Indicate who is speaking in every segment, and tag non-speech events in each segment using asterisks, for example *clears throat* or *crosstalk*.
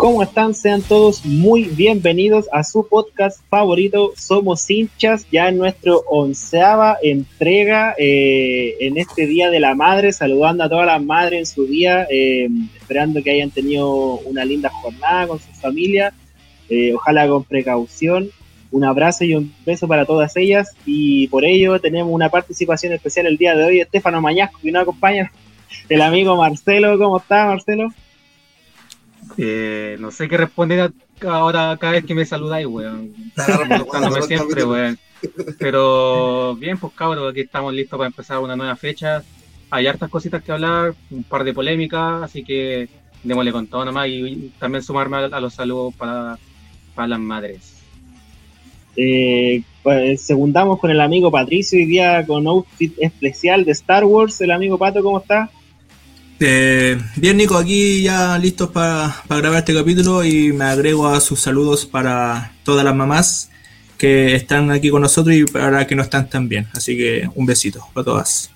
Speaker 1: ¿Cómo están? Sean todos muy bienvenidos a su podcast favorito, Somos hinchas, ya en nuestro onceava entrega eh, en este Día de la Madre, saludando a todas las madres en su día, eh, esperando que hayan tenido una linda jornada con su familia, eh, ojalá con precaución. Un abrazo y un beso para todas ellas y por ello tenemos una participación especial el día de hoy, Estefano Mañasco, que nos acompaña, el amigo Marcelo. ¿Cómo está, Marcelo?
Speaker 2: Eh, no sé qué responder ahora cada vez que me saludáis, weón. Buscándome siempre, weón. Pero bien, pues cabros, aquí estamos listos para empezar una nueva fecha. Hay hartas cositas que hablar, un par de polémicas, así que démosle con todo nomás y, también sumarme a, los saludos para, para las madres.
Speaker 1: Eh, pues, segundamos con el amigo Patricio hoy día con outfit especial de Star Wars. El amigo Pato, ¿cómo está?
Speaker 3: Eh, bien, Nico, aquí ya listos para, grabar este capítulo y me agrego a sus saludos para todas las mamás que están aquí con nosotros y para que no están tan bien. Así que un besito para todas.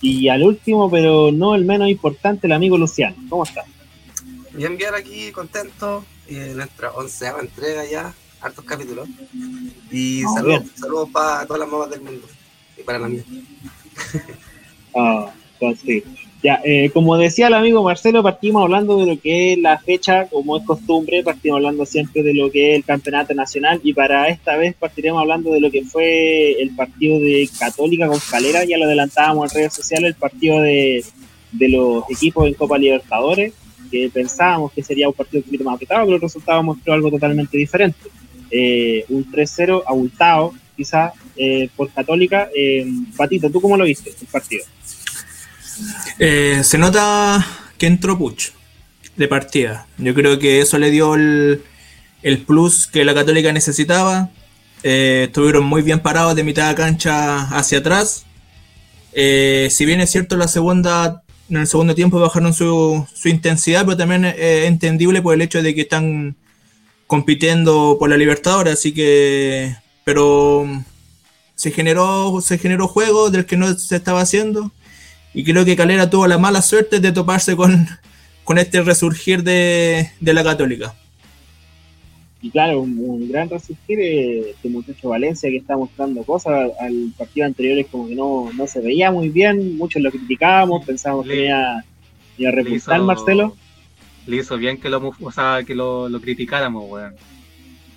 Speaker 1: Y al último, pero no el menos importante, el amigo Luciano. ¿Cómo está?
Speaker 4: Bien, bien, aquí contento. en nuestra onceava entrega ya, hartos capítulos. Y saludos, saludos para todas las mamás del mundo y para las mías.
Speaker 1: Ah, pues sí. Ya, eh, como decía el amigo Marcelo, partimos hablando de lo que es la fecha, como es costumbre, partimos hablando siempre de lo que es el campeonato nacional y para esta vez partiremos hablando de lo que fue el partido de Católica con Calera, ya lo adelantábamos en redes sociales, el partido de, los equipos en Copa Libertadores, que pensábamos que sería un partido un poquito más apretado, pero el resultado mostró algo totalmente diferente. Eh, un 3-0 abultado, quizás, eh, por Católica. Patito, ¿tú cómo lo viste el partido?
Speaker 3: Eh, se nota que entró Puch de partida. Yo creo que eso le dio el, plus que la Católica necesitaba. Eh, estuvieron muy bien parados de mitad de cancha hacia atrás. Eh, si bien es cierto, la segunda, en el segundo tiempo bajaron su, su intensidad, pero también es entendible por el hecho de que están compitiendo por la Libertadores, así que. Pero se generó, se generó juego del que no se estaba haciendo. Y creo que Calera tuvo la mala suerte de toparse con, con este resurgir de, la Católica.
Speaker 1: Y claro, un, gran resurgir de este muchacho Valencia que está mostrando cosas. Al partido anterior es como que no, se veía muy bien, muchos lo criticábamos, pensábamos que iba, iba a repuntar Marcelo.
Speaker 2: Le hizo bien que lo, o sea, que lo, criticáramos, weón.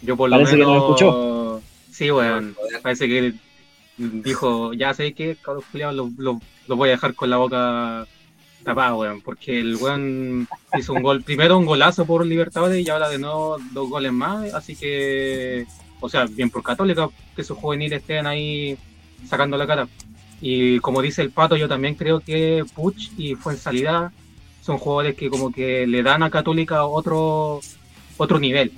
Speaker 2: Yo por lo Parece menos. Que lo escuchó. Sí, weón. Parece que dijo, ya sé que, cabros los lo, lo voy a dejar con la boca tapada, weón, porque el weón hizo un gol, primero un golazo por Libertadores y ahora de nuevo dos goles más, así que, o sea, bien por Católica, que sus juveniles estén ahí sacando la cara. Y como dice el Pato, yo también creo que Puch y Fuensalida son jugadores que como que le dan a Católica otro, otro nivel.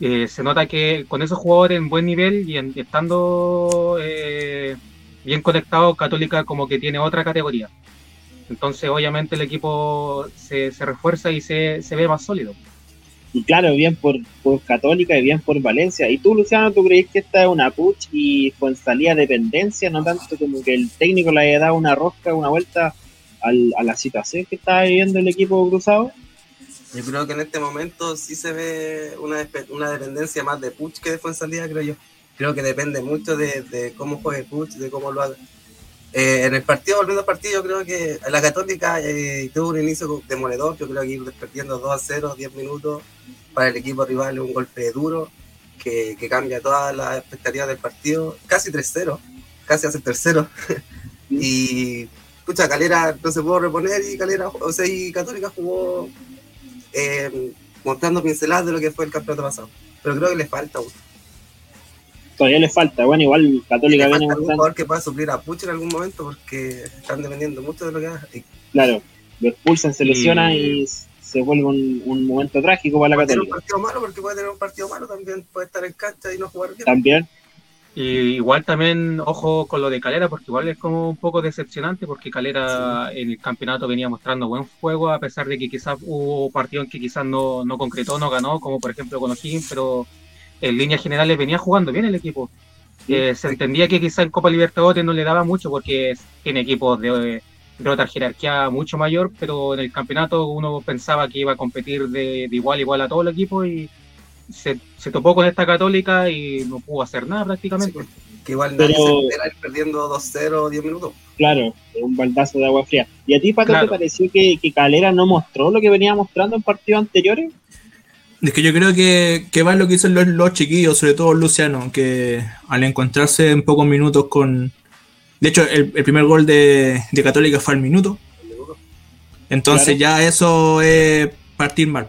Speaker 2: Eh, se nota que con esos jugadores en buen nivel y estando eh, bien conectado, Católica como que tiene otra categoría. Entonces, obviamente, el equipo se, refuerza y se, ve más sólido.
Speaker 1: Y claro, bien por, Católica y bien por Valencia. ¿Y tú, Luciano, tú crees que esta es una puch y pues salía dependencia, no tanto como que el técnico le haya dado una rosca, una vuelta a la situación que está viviendo el equipo cruzado?
Speaker 4: Yo creo que en este momento sí se ve una, una dependencia más de Puch que de Fuensalida, creo yo creo que depende mucho de, cómo juegue Puch, de cómo lo haga. Eh, en el partido, volviendo al partido, yo creo que la Católica eh, tuvo un inicio demoledor. Yo creo que ir perdiendo 2 a 0, 10 minutos para el equipo rival un golpe duro que, cambia todas las expectativas del partido. Casi 3-0, casi hace tercero. *laughs* y, escucha, Calera no se pudo reponer y Calera, o sea, y Católica jugó eh, mostrando pinceladas de lo que fue el campeonato pasado. Pero creo que le falta
Speaker 1: todavía le falta. Bueno, igual Católica
Speaker 4: viene un jugador que pueda suplir a Puch en algún momento porque están dependiendo mucho de lo que haga.
Speaker 1: Claro, lo expulsan, se lesiona y, se vuelve un, momento trágico para la Católica.
Speaker 4: Puede tener un partido malo porque puede tener un partido malo también, puede estar en cancha y no jugar bien.
Speaker 1: También.
Speaker 2: Y igual también, ojo con lo de Calera, porque igual es como un poco decepcionante, porque Calera en el campeonato venía mostrando buen juego, a pesar de que quizás hubo partidos que quizás no, no concretó, no ganó, como por ejemplo con O'Higgins, pero en líneas generales venía jugando bien el equipo. Eh, se entendía que quizá en Copa Libertadores no le daba mucho porque tiene equipos de, de otra jerarquía mucho mayor, pero en el campeonato uno pensaba que iba a competir de, igual igual a todo el equipo y se, se, topó con esta católica y no pudo hacer nada prácticamente.
Speaker 4: que igual nadie pero, se ir perdiendo 2-0 10 minutos.
Speaker 1: Claro, un baldazo de agua fría. ¿Y a ti, Pato, te pareció que, que, Calera no mostró lo que venía mostrando en partidos anteriores?
Speaker 3: Es que yo creo que, que va lo que hicieron los, los chiquillos, sobre todo Luciano, que al encontrarse en pocos minutos con, de hecho, el, primer gol de, Católica fue al minuto. Entonces ya eso es partir mal.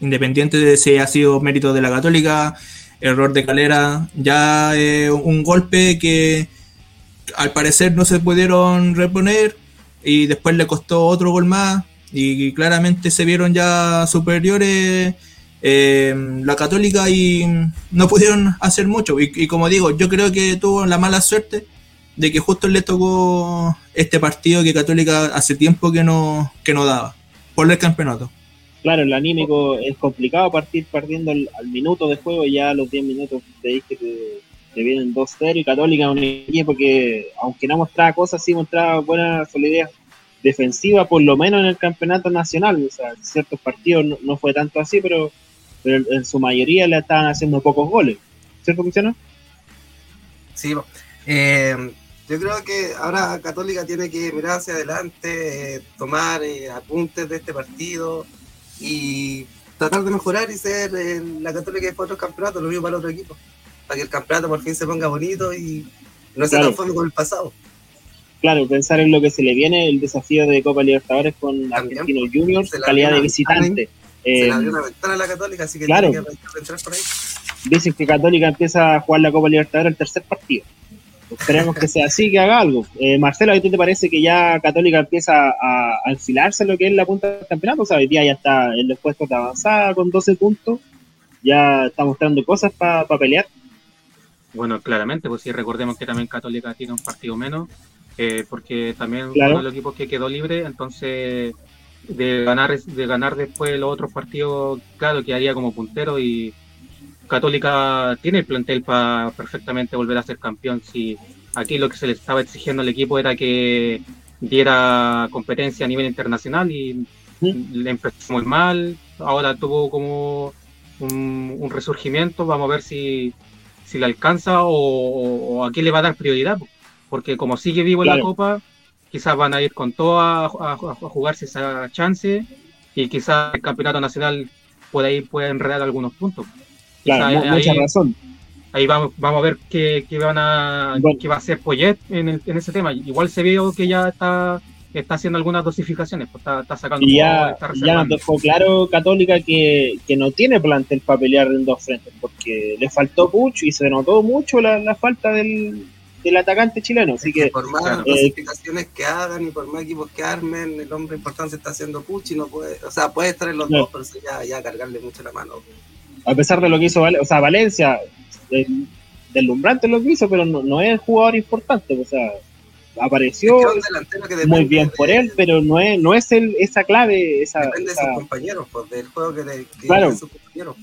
Speaker 3: Independiente de si ha sido mérito de la Católica, error de Calera, ya es un golpe que al parecer no se pudieron reponer y después le costó otro gol más y claramente se vieron ya superiores eh, la Católica y no pudieron hacer mucho. y, como digo, yo creo que tuvo la mala suerte de que justo le tocó este partido que Católica hace tiempo que no, que no daba, por el campeonato.
Speaker 1: Claro, el anímico es complicado partir perdiendo al, minuto de juego, ya a los 10 minutos te dije que te vienen 2-0 y Católica un equipo que, aunque no mostraba cosas, sí mostraba buena solidez defensiva, por lo menos en el campeonato nacional. O sea, ciertos partidos no, fue tanto así, pero, pero en su mayoría le estaban haciendo pocos goles. ¿Cierto, Luciano?
Speaker 4: Sí, eh, yo creo que ahora Católica tiene que mirar hacia adelante, eh, tomar eh, apuntes de este partido y tratar de mejorar y ser eh, la Católica de otros campeonatos, lo mismo para el otro equipo, para que el campeonato por fin se ponga bonito y no sea tan fome como el pasado.
Speaker 1: Claro, pensar en lo que se le viene, el desafío de Copa Libertadores con Argentinos Juniors, calidad de visitante.
Speaker 4: se le abrió una ventana a la Católica, así que
Speaker 1: claro, tiene que entrar por ahí. Dicen que Católica empieza a jugar la Copa Libertadores el tercer partido. Esperemos que sea así, que haga algo. Eh, Marcelo, ¿a ti te parece que ya Católica empieza a, enfilarse en lo que es la punta del campeonato? O sea, hoy día ya está en los puestos de avanzada con 12 puntos, ya está mostrando cosas para pelear.
Speaker 2: Bueno, claramente, pues sí, recordemos que también Católica tiene un partido menos, eh, porque también uno de los equipos que quedó libre, entonces de ganar de ganar después los otros partidos, claro, quedaría como puntero y Católica tiene el plantel para perfectamente volver a ser campeón. Si aquí lo que se le estaba exigiendo al equipo era que diera competencia a nivel internacional y le empezó muy mal. Ahora tuvo como un, resurgimiento. Vamos a ver si, si le alcanza o, a quién le va a dar prioridad. Porque como sigue vivo en la Copa, quizás van a ir con todo a, jugarse esa chance y quizás el campeonato nacional puede ir puede enredar algunos puntos.
Speaker 1: Claro, ahí, mucha razón.
Speaker 2: Ahí vamos, vamos a ver qué, qué van a, qué va a hacer Poyet en, en, ese tema. Igual se vio que ya está, está haciendo algunas dosificaciones, pues está, está sacando.
Speaker 1: Y ya, ya dejó claro Católica que, que, no tiene plantel para pelear en dos frentes, porque le faltó mucho y se notó mucho la, la falta del, del atacante chileno. Así que,
Speaker 4: por más eh, que hagan y por más equipos que armen, el hombre importante está haciendo Puch y no puede, o sea, puede estar en los dos, pero ya, ya cargarle mucho la mano
Speaker 1: a pesar de lo que hizo o sea, Valencia, deslumbrante lo que hizo, pero no, es el jugador importante, o sea, apareció muy bien por él, pero no es, no es el, esa clave. Esa,
Speaker 4: depende de sus compañeros, pues, del juego que, de, claro. sus compañeros.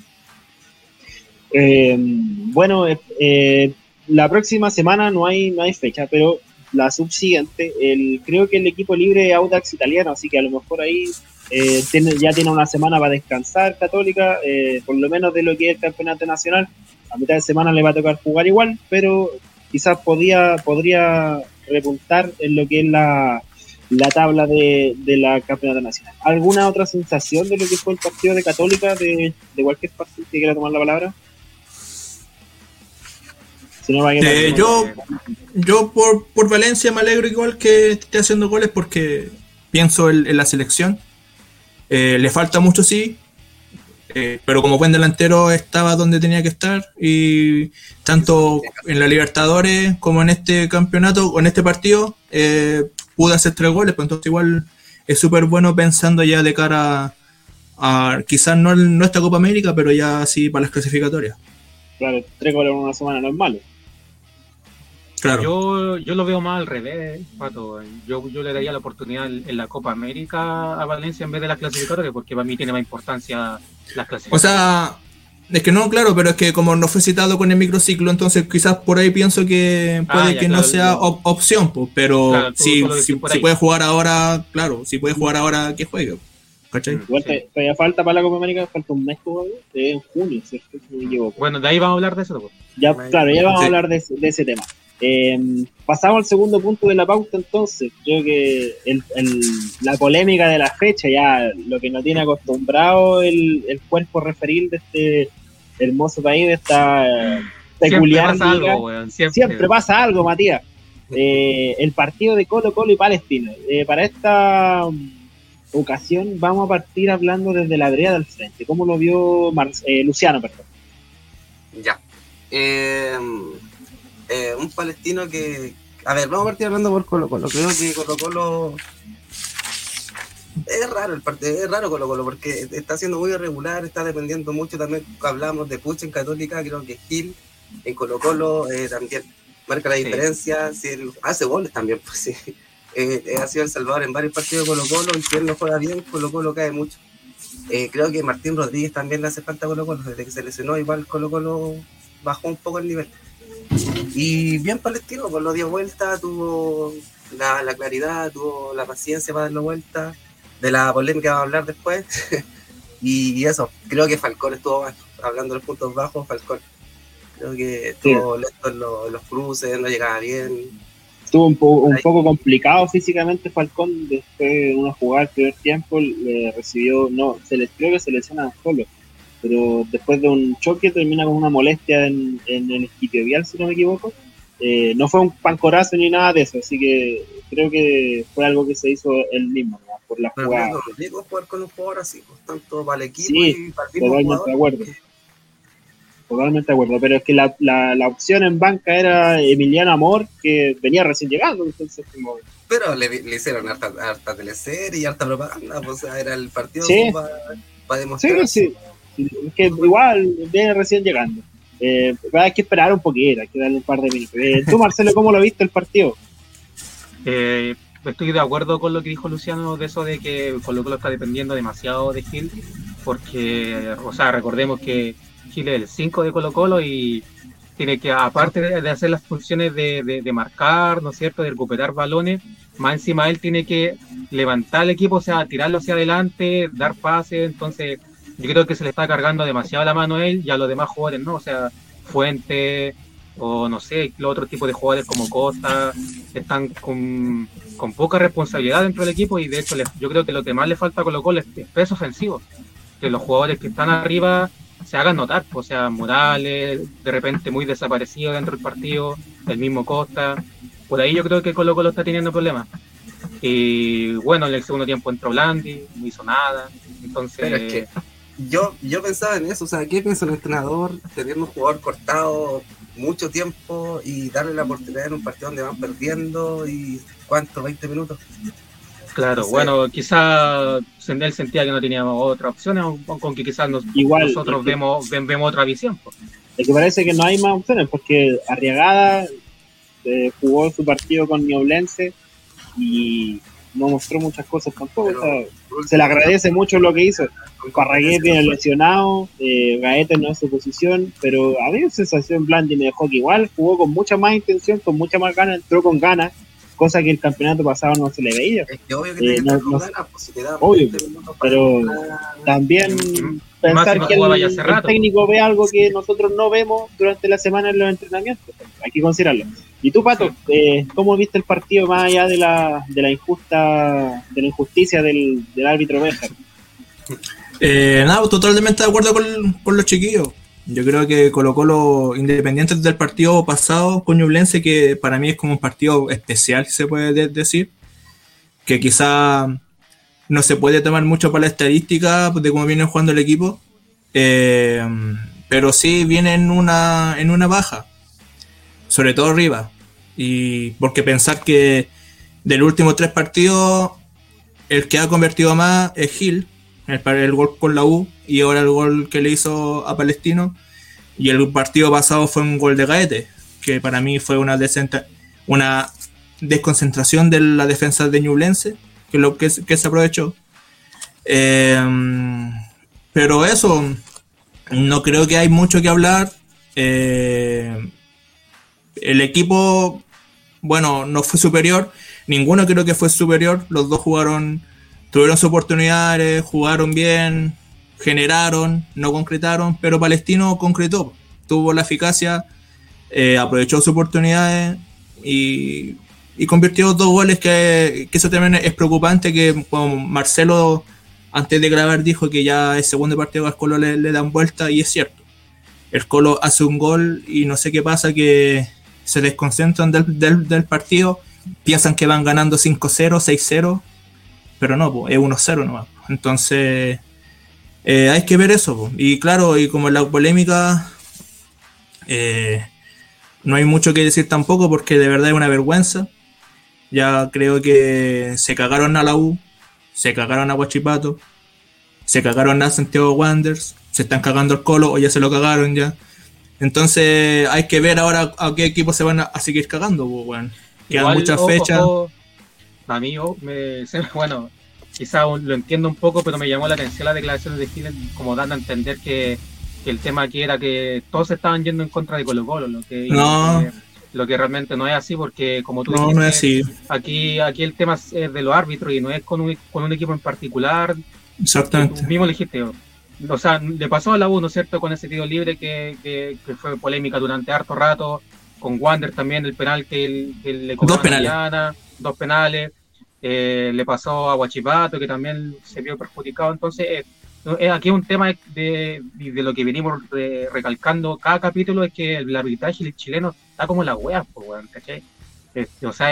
Speaker 1: Eh, bueno, eh, la próxima semana no hay, no hay fecha, pero la subsiguiente, el, creo que el equipo libre es Audax italiano, así que a lo mejor ahí eh, ya tiene una semana para descansar Católica, eh, por lo menos de lo que es el campeonato nacional. A mitad de semana le va a tocar jugar igual, pero quizás podía, podría repuntar en lo que es la, la tabla de, de, la campeonato nacional. ¿Alguna otra sensación de lo que fue el partido de Católica de, de cualquier partido que quiera tomar la palabra?
Speaker 3: Eh, yo yo por, por Valencia me alegro igual que esté haciendo goles porque pienso en la selección eh, le falta mucho, sí, eh, pero como buen delantero estaba donde tenía que estar y tanto en la Libertadores como en este campeonato o en este partido eh, pude hacer tres goles, pues entonces igual es súper bueno pensando ya de cara a, quizás no, no esta Copa América, pero ya sí para las clasificatorias.
Speaker 1: Claro, tres goles en una semana no es malo.
Speaker 2: Yo, yo lo veo más al revés, Pato. Yo, yo le daría la oportunidad en la Copa América a Valencia en vez de las clasificatorias, porque para mí tiene más importancia las clasificatorias.
Speaker 3: O sea, Es que no, claro, pero es que como no fue citado con el microciclo, entonces quizás por ahí pienso que puede ah, que no sea opción, pues, pero si, puede jugar ahora, claro, si puede jugar ahora, que juegue.
Speaker 1: ¿Cachai? Igual todavía falta para la Copa América, falta un mes todavía, en junio,
Speaker 2: ¿cierto? Bueno, de ahí vamos a hablar de eso. Pues.
Speaker 1: Ya, claro, ya vamos a hablar de, ese tema. Eh, pasamos al segundo punto de la pauta entonces. Creo que el, la polémica de la fecha, ya lo que nos tiene acostumbrado el, el cuerpo referil de este hermoso país, de esta peculiar. Siempre pasa algo, siempre. pasa algo, Matías. Eh, el partido de Colo Colo y Palestina. Eh, para esta ocasión vamos a partir hablando desde la vereda del frente. ¿Cómo lo vio eh, Luciano, perdón?
Speaker 4: Ya. Un palestino que... A ver, vamos a partir hablando por Colo Colo. Creo que Colo Colo es raro el partido, es raro Colo Colo porque está siendo muy irregular, está dependiendo mucho también, hablamos de Puch en Católica, creo que Gil en Colo Colo eh, también marca la diferencia, si hace goles también, *laughs* pues sí. Eh, eh, ha sido el salvador en varios partidos de Colo Colo y si él no juega bien, Colo Colo cae mucho. creo que Martín Rodríguez también le hace falta a Colo Colo, desde que se lesionó igual Colo Colo bajó un poco el nivel. Y bien palestino, pues lo dio vuelta, tuvo la, la claridad, tuvo la paciencia para darlo vuelta de la polémica vamos a hablar después. *laughs* y, eso, creo que Falcón estuvo hablando de los puntos bajos, Falcón. Creo que estuvo lento en los, cruces, no llegaba bien.
Speaker 1: Estuvo un, un poco complicado físicamente Falcón después de una jugada el primer tiempo, le recibió, no, se les creo que se lesiona solo, pero después de un choque termina con una molestia en, en el vial si no me equivoco. Eh, no fue un pancorazo ni nada de eso, así que creo que fue algo que se hizo él mismo por la jugada. No,
Speaker 4: digo jugar con un jugador así, pues, tanto para el equipo
Speaker 1: y para el totalmente de acuerdo. Totalmente de acuerdo, pero es que la, la, la, opción en banca era Emiliano Amor, que venía recién llegando, entonces como...
Speaker 4: Pero le, le hicieron harta, harta teleserie y harta propaganda, pues, o sea, era el partido sí. para, para, demostrar.
Speaker 1: Sí, sí, es que igual viene recién llegando. Eh, hay que esperar un poquito, hay que darle un par de minutos. Eh, tú, Marcelo, ¿cómo lo viste el partido?
Speaker 2: Eh, estoy de acuerdo con lo que dijo Luciano de eso de que Colo Colo está dependiendo demasiado de Gil, porque, o sea, recordemos que Gil es el 5 de Colo Colo y tiene que, aparte de, hacer las funciones de, de, marcar, ¿no es cierto?, de recuperar balones, más encima él tiene que levantar el equipo, o sea, tirarlo hacia adelante, dar pases, entonces yo creo que se le está cargando demasiado la mano a él y a los demás jugadores, ¿no? O sea, Fuente, o no sé, los otros tipos de jugadores como Costa están con, poca responsabilidad dentro del equipo y de hecho yo creo que lo que más le falta a Colo Colo es, peso ofensivo, que los jugadores que están arriba se hagan notar, pues, o sea, Morales, de repente muy desaparecido dentro del partido, el mismo Costa, por ahí yo creo que Colo Colo está teniendo problemas. Y bueno, en el segundo tiempo entró Blandi, no hizo nada, entonces...
Speaker 4: yo, yo pensaba en eso, o sea, ¿qué piensa el entrenador teniendo un jugador cortado mucho tiempo y darle la oportunidad en un partido donde van perdiendo y cuánto, 20 minutos.
Speaker 2: Claro, bueno, quizá Sendel sentía que no teníamos otra opción, con que quizás nosotros vemos, vemos otra visión.
Speaker 1: Es que parece que no hay más opciones, porque Arriagada eh, jugó su partido con Nioblense y no mostró muchas cosas tampoco. se le agradece mucho lo que hizo. Parragué viene lesionado, eh, Gaete no es su posición, pero a mí la sensación Blandi me dejó que igual jugó con mucha más intención, con mucha más ganas, entró con ganas, cosa que el campeonato pasado no se le veía.
Speaker 4: Es que obvio que eh, no, no, ganas, pues,
Speaker 1: obvio, pero también pensar que el, técnico ve algo que nosotros no vemos durante la semana en los entrenamientos, hay que considerarlo. Y tú, Pato, eh, ¿cómo viste el partido más allá de la, de la injusta, de la injusticia del, del árbitro Béjar?
Speaker 3: Eh, nada, totalmente de acuerdo con, los chiquillos. Yo creo que colocó los independientes del partido pasado con Ñublense, que para mí es como un partido especial, se puede decir. Que quizá no se puede tomar mucho para la estadística de cómo viene jugando el equipo. Eh, pero sí viene en una, en una baja. Sobre todo arriba. Y porque pensar que del último tres partidos, el que ha convertido más es Gil, el, gol con la U y ahora el gol que le hizo a Palestino. Y el partido pasado fue un gol de Gaete, que para mí fue una, una desconcentración de la defensa de Ñublense, que lo que, se aprovechó. Em, pero eso, No creo que hay mucho que hablar. Eh, el equipo, bueno, no fue superior. Ninguno creo que fue superior. Los dos jugaron, tuvieron sus oportunidades, jugaron bien, generaron, no concretaron, pero Palestino concretó. Tuvo la eficacia, eh, aprovechó sus oportunidades y, convirtió dos goles que, eso también es preocupante, que como Marcelo antes de grabar dijo que ya el segundo partido al Colo le, le dan vuelta y es cierto. El Colo hace un gol y no sé qué pasa que se desconcentran del, del, partido, piensan que van ganando 5-0, 6-0, pero no, es 1-0 nomás. Entonces, eh, hay que ver eso. Y claro, y como la polémica, eh, no hay mucho que decir tampoco porque de verdad es una vergüenza. Ya creo que se cagaron a la U, se cagaron a Guachipato, se cagaron a Santiago Wanderers, se están cagando el Colo o ya se lo cagaron ya. Entonces hay que ver ahora a qué equipos se van a, seguir cagando, pues, bueno. Quedan muchas fechas.
Speaker 2: a mí, me, bueno, quizá lo entiendo un poco, pero me llamó la atención la declaración de Chile como dando a entender que, el tema aquí era que todos estaban yendo en contra de Colo Colo, lo que, lo que realmente no es así, porque como tú
Speaker 3: no, dijiste,
Speaker 2: Aquí, aquí el tema es de los árbitros y no es con un, con un equipo en particular.
Speaker 3: Exactamente.
Speaker 2: Tú mismo dijiste, o sea, le pasó a la U, ¿no es cierto?, con ese tiro libre que, que, fue polémica durante harto rato, con Wander también, el penal que, le
Speaker 3: cobró dos penales.
Speaker 2: dos penales, eh, le pasó a Huachipato, que también se vio perjudicado, entonces eh, aquí un tema de, de, lo que venimos recalcando cada capítulo es que el arbitraje chileno está como la wea, pues, ¿cachai? o sea,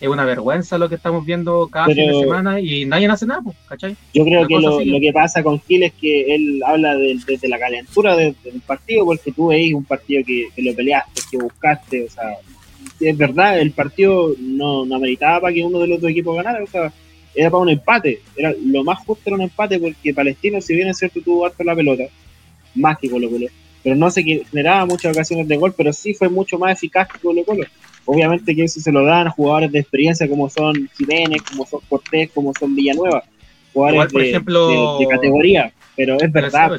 Speaker 2: es una vergüenza lo que estamos viendo cada fin de semana y nadie hace nada, ¿cachai?
Speaker 1: Yo creo que lo, que pasa con Gil es que él habla desde la calentura del, partido, porque tú veis un partido que, lo peleaste, que buscaste, o sea, es verdad, el partido no, no ameritaba para que uno de los dos equipos ganara, o sea, era para un empate, era lo más justo era un empate porque Palestino, si bien es cierto, tuvo harto la pelota, más que Colo Colo, pero no se generaba muchas ocasiones de gol, pero sí fue mucho más eficaz que Colo Colo. Obviamente que eso se lo dan a jugadores de experiencia como son Jiménez, como son Cortés, como son Villanueva. Jugadores
Speaker 2: por de, ejemplo,
Speaker 1: de, categoría. Pero es verdad.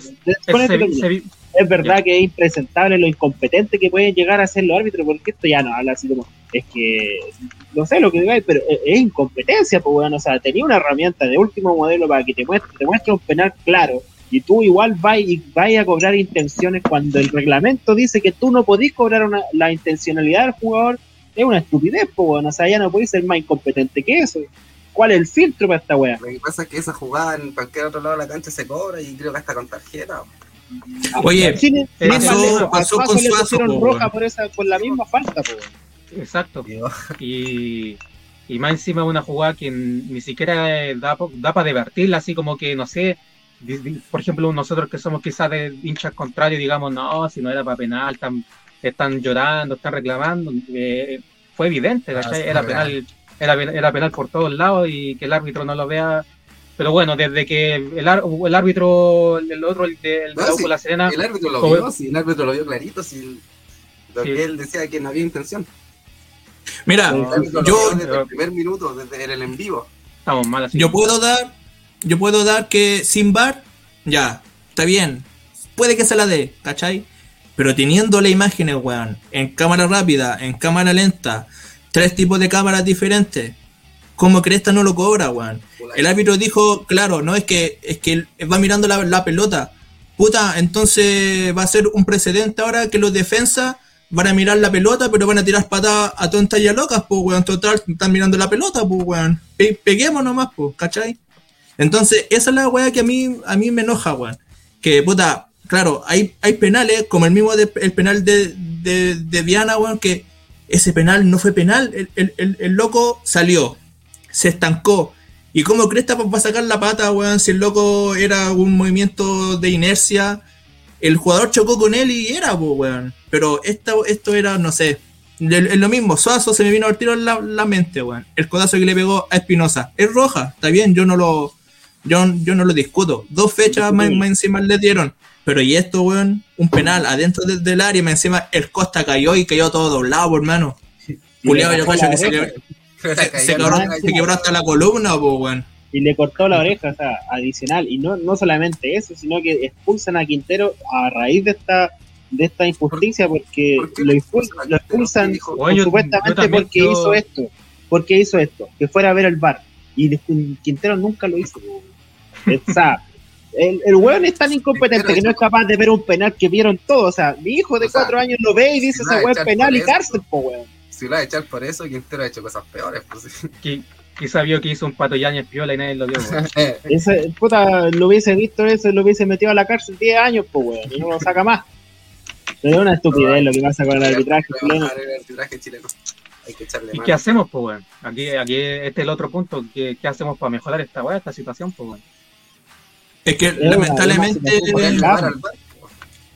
Speaker 1: Es, verdad que es impresentable lo incompetente que pueden llegar a ser los árbitros, porque esto ya no habla así como, es que, no sé lo que digáis, pero es, incompetencia, pues bueno, o sea, tenía una herramienta de último modelo para que te muestre, te muestre un penal claro, y tú igual vas, y a cobrar intenciones cuando el reglamento dice que tú no podís cobrar la intencionalidad del jugador es una estupidez, pues, bueno. O sea, ya no puede ser más incompetente que eso. ¿Cuál es el filtro para esta weá?
Speaker 4: Lo que pasa es que esa jugada en cualquier otro lado de la cancha se cobra y creo que hasta con tarjeta.
Speaker 3: Oye,
Speaker 1: pasó, pasó, con por, esa, por la misma falta, pues.
Speaker 2: Exacto. Y, y más encima una jugada que ni siquiera da, da para divertirla, así como que, no sé, por ejemplo, nosotros que somos quizás de hinchas contrarios, digamos, no, si no era para penal, tan están llorando, están reclamando, eh, fue evidente, ah, era, penal, era, era, penal por todos lados y que el árbitro no lo vea. Pero bueno, desde que el, el árbitro, el otro, el de,
Speaker 4: la Serena. El árbitro lo vio, sí, el árbitro lo vio clarito, sí, lo que él decía que no había intención.
Speaker 3: Mira, yo.
Speaker 4: Desde el primer minuto, desde el en vivo.
Speaker 2: Estamos mal así.
Speaker 3: Yo puedo dar, yo puedo dar que sin bar, ya, está bien. Puede que se la dé, ¿cachai? Pero teniendo las imágenes, weón, en cámara rápida, en cámara lenta, tres tipos de cámaras diferentes, ¿cómo Cresta no lo cobra, weón? El árbitro dijo, claro, no es que es que va mirando la, pelota. Puta, entonces va a ser un precedente ahora que los defensas van a mirar la pelota, pero van a tirar patadas a tontas y a locas, pues, weón. Total, están mirando la pelota, pues, weón. peguemos nomás, pues, ¿cachai? Entonces, esa es la weá que a mí, a mí me enoja, weón. Que, puta, claro, hay, hay penales, como el mismo el penal de, de, de Diana, weón, que ese penal no fue penal, el, el, el, loco salió, se estancó. ¿Y cómo Cresta va a sacar la pata, weón? Si el loco era un movimiento de inercia, el jugador chocó con él y era, weón. Pero esto, esto era, no sé, es lo mismo, Suazo se me vino a tiro en la, la, mente, weón. El codazo que le pegó a Espinosa. Es roja, está bien, yo no lo, yo, yo no lo discuto. Dos fechas más, más encima le dieron. Pero y esto, weón, un penal adentro del área, y encima el Costa cayó y cayó todo doblado, hermano. Juliado y que se, se, quebró, hasta la columna, weón.
Speaker 1: Y le cortó la oreja, o sea, adicional. Y no, no solamente eso, sino que expulsan a Quintero a raíz de esta de esta injusticia porque lo, expulsan, supuestamente porque hizo esto, porque hizo esto, que fuera a ver el bar. Y Quintero nunca lo hizo. o sea, el, el weón es tan incompetente que no es capaz de ver un penal que vieron todos. O sea, mi hijo de cuatro años lo ve y dice ese weón penal y cárcel, po weón.
Speaker 4: Si lo va a echar por eso, Quintero ha hecho cosas peores. Pues,
Speaker 2: Quizá vio que hizo un pato yañez piola y nadie lo vio, weón. *laughs*
Speaker 1: Ese, puta, lo hubiese visto eso, lo hubiese metido a la cárcel 10 años, pues weón, y no lo saca más. Pero es una estupidez lo que pasa con el arbitraje chileno. El arbitraje chileno.
Speaker 2: Hay que echarle ¿Y qué hacemos, pues, weón? Aquí, aquí este es el otro punto. ¿Qué, qué hacemos para mejorar esta weá, esta situación, pues, weón?
Speaker 3: Es que lamentablemente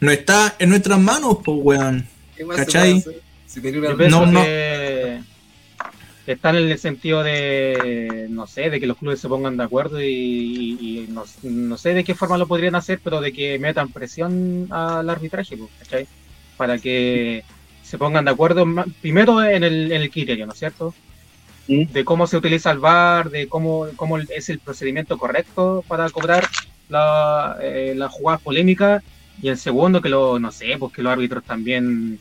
Speaker 3: no está en nuestras manos, pues, weón. ¿Cachai?
Speaker 2: no, no. Está en el sentido de, no sé, de que los clubes se pongan de acuerdo y, no, no, sé de qué forma lo podrían hacer, pero de que metan presión al arbitraje, ¿cachai? Para que se pongan de acuerdo primero en el, en el criterio, ¿no es cierto? De cómo se utiliza el VAR, de cómo, cómo es el procedimiento correcto para cobrar la, eh, la jugada polémica y el segundo que lo, no sé, pues que los árbitros también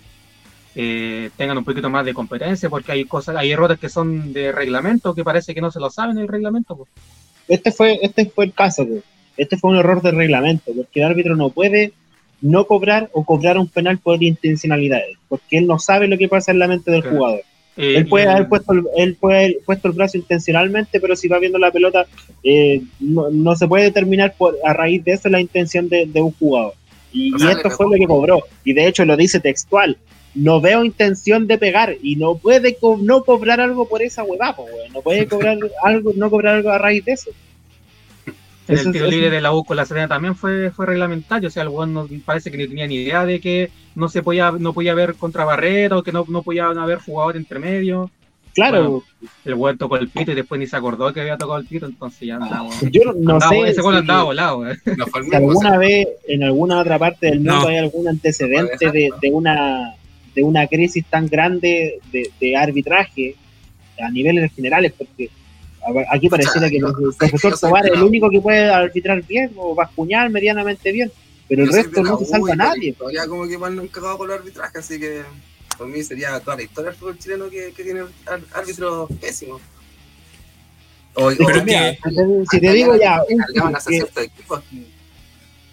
Speaker 2: eh, tengan un poquito más de competencia porque hay cosas, hay errores que son de reglamento que parece que no se lo saben el reglamento. Pues.
Speaker 1: Este fue, este fue el caso, pues. este fue un error de reglamento porque el árbitro no puede no cobrar o cobrar un penal por intencionalidades porque él no sabe lo que pasa en la mente del jugador. Eh, él puede haber puesto el, él puede haber puesto el brazo intencionalmente, pero si va viendo la pelota, eh, no, se puede determinar por, a raíz de eso la intención de, un jugador. Y, esto fue lo que cobró. Y de hecho lo dice textual. No veo intención de pegar y no puede no cobrar algo por esa huevada, no puede cobrar *laughs* algo, no cobrar algo a raíz de eso.
Speaker 2: el tiro libre de la U con la Serena también fue, fue reglamentario, o sea, el weón no, parece que no tenía ni idea de que no se podía, no podía haber contra o que no, no podían haber jugadores entre medio.
Speaker 1: Claro.
Speaker 2: el weón tocó el pito y después ni se acordó que había tocado el pito, entonces ya andaba.
Speaker 1: Yo no sé.
Speaker 2: Ese gol andaba volado,
Speaker 1: eh. Si alguna vez en alguna otra parte del mundo hay algún antecedente de, de, una de una crisis tan grande de, de arbitraje a niveles generales, porque Aquí pareciera que el profesor Tobar es el único que puede arbitrar bien o bascuñar medianamente bien, pero el resto no se salva nadie.
Speaker 4: Todavía como que igual no han cagado con el arbitraje, así que por mí sería toda la historia del fútbol chileno que, que tiene árbitros pésimos.
Speaker 1: O, si te digo ya,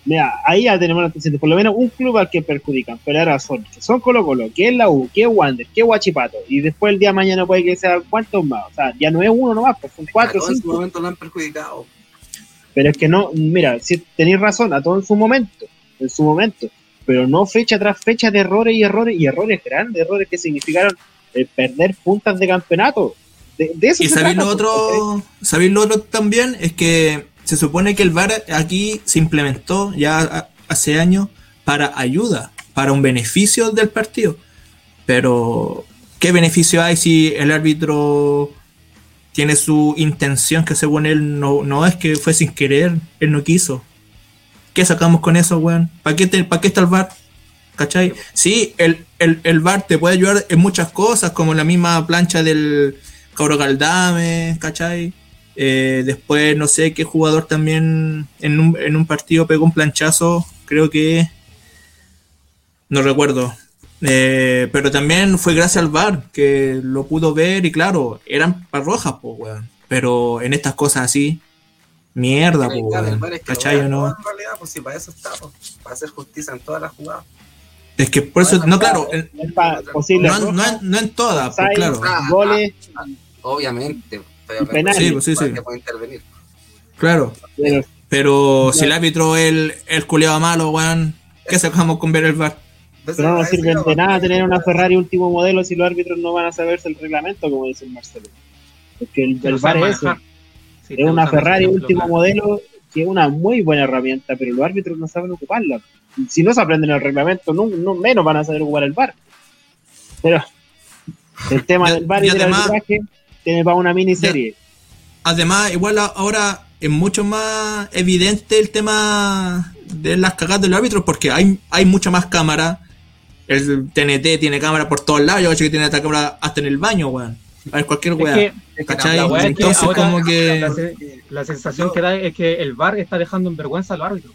Speaker 1: Mira, ahí ya tenemos antecedentes, por lo menos un club al que perjudican, pero ahora son, son Colo Colo, que es la U, que es Wander, que es Guachipato, y después el día de mañana puede que sea cuántos más, o sea, ya no es uno nomás, pues son cuatro cinco. En
Speaker 4: su momento lo han perjudicado.
Speaker 1: Pero es que no, mira, si tenéis razón, a todo en su momento, en su momento, pero no fecha tras fecha de errores y errores, y errores grandes, errores que significaron eh, perder puntas de campeonato. De, eso
Speaker 3: y sabéis lo otro, sabéis lo otro también, es que se supone que el VAR aquí se implementó ya hace años para ayuda, para un beneficio del partido. Pero, ¿qué beneficio hay si el árbitro tiene su intención que según él no, no es que fue sin querer, él no quiso? ¿Qué sacamos con eso, weón? ¿Para qué, qué está el VAR? ¿Cachai? Sí, el, el, el VAR te puede ayudar en muchas cosas, como la misma plancha del Cabro Galdame, ¿cachai? Eh, después, no sé qué jugador también en un, en un partido pegó un planchazo, creo que. No recuerdo. Eh, pero también fue gracias al VAR que lo pudo ver y claro, eran para rojas, pues, weón. Pero en estas cosas así, mierda, pues, weón. ¿Cachai o no?
Speaker 4: En realidad, pues sí, para eso está, para hacer justicia en todas las jugadas.
Speaker 3: Es que por eso, no, claro, no, no, no, en todas, pues, claro.
Speaker 1: Goles.
Speaker 4: Obviamente,
Speaker 3: sí, pues, sí, sí. intervenir. Claro. Pero, si el árbitro es el, el culiado malo, weón, ¿qué sacamos con ver el bar?
Speaker 1: Pero no nos sirve de nada tener una Ferrari último modelo si los árbitros no van a saberse el reglamento, como dice Marcelo. Porque el, el VAR es eso. es una Ferrari último modelo que es una muy buena herramienta, pero los árbitros no saben ocuparla. Si no se aprenden el reglamento, no, menos van a saber ocupar el VAR. Pero el tema del VAR y, del arbitraje tiene para una miniserie.
Speaker 3: Además, igual ahora es mucho más evidente el tema de las cagadas de los árbitros porque hay, hay mucha más cámara. El TNT tiene cámara por todos lados. Yo creo que tiene esta cámara hasta en el baño, weón. a ver cualquier weá. ¿Cachai? Entonces, como que.
Speaker 2: La, sensación que da es que el VAR está dejando en vergüenza a los árbitros,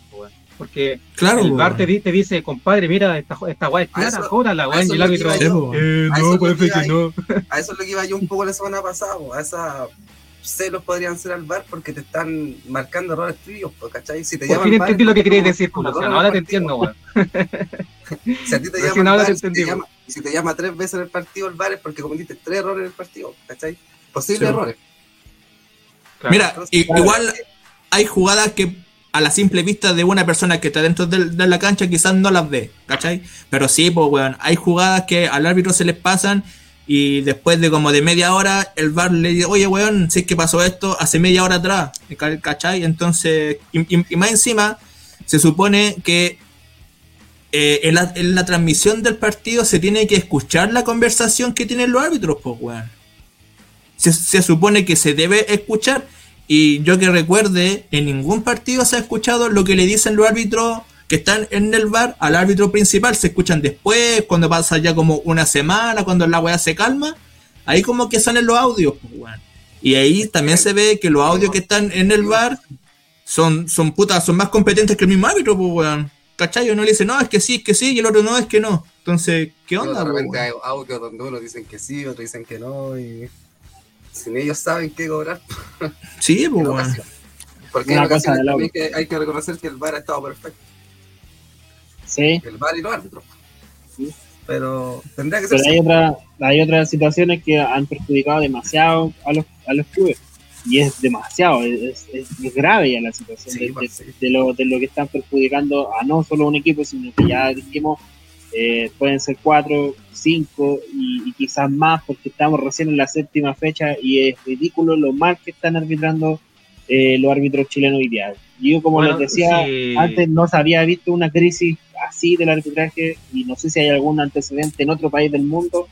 Speaker 2: porque claro, el VAR te, dice, compadre, mira, esta, esta weá es clara, ahora la weá, y el árbitro.
Speaker 4: Eh, no, puede que no. A eso es lo que iba yo un poco la semana pasada, a esa celos podrían ser al bar porque te están marcando errores tuyos, ¿cachai? Si te
Speaker 2: Por fin entendí lo que querías decir, Pulo. ahora te entiendo, weón. *laughs*
Speaker 4: si a ti te llaman bar, si, te llama, si te llama tres veces en el partido el bar es porque cometiste tres errores en el partido, ¿cachai? Posibles errores.
Speaker 3: Mira, igual hay jugadas que a la simple vista de una persona que está dentro de, la cancha quizás no las ve, ¿cachai? Pero sí, pues, weón, hay jugadas que al árbitro se les pasan y después de como de media hora, el bar le dice, oye, weón, sé que pasó esto hace media hora atrás, ¿cachai? Entonces, y, más encima, se supone que eh, en, la, transmisión del partido se tiene que escuchar la conversación que tienen los árbitros, pues, weón. Se supone que se debe escuchar. Y yo que recuerde, en ningún partido se ha escuchado lo que le dicen los árbitros que están en el bar al árbitro principal, se escuchan después, cuando pasa ya como una semana, cuando la weá se calma, ahí como que salen los audios, pues, Y ahí también se ve que los audios que están en el bar son, son putas, son más competentes que el mismo árbitro, pues, weón. ¿Cachai? Uno le dice, no, es que sí, es que sí, y el otro no, es que no. Entonces, ¿qué onda?
Speaker 4: de repente hay audios donde uno dicen que sí, otros dicen que no, y sin ellos saben qué cobrar.
Speaker 3: Sí, *laughs* pues, weón.
Speaker 4: Porque hay, que, hay que reconocer que el bar ha estado perfecto. El VAR y los árbitros. Pero tendría que ser.
Speaker 1: Pero hay, otra, hay otras situaciones que han perjudicado demasiado a los, a los clubes. Y es demasiado, es, es, grave ya la situación pues, de, lo, de lo que están perjudicando a no solo un equipo, sino que ya dijimos eh, pueden ser cuatro, cinco y, quizás más porque estamos recién en la séptima fecha y es ridículo lo mal que están arbitrando eh, los árbitros chilenos hoy día. Yo, como les decía, antes no se había visto una crisis así del arbitraje y no sé si hay algún antecedente en otro país del mundo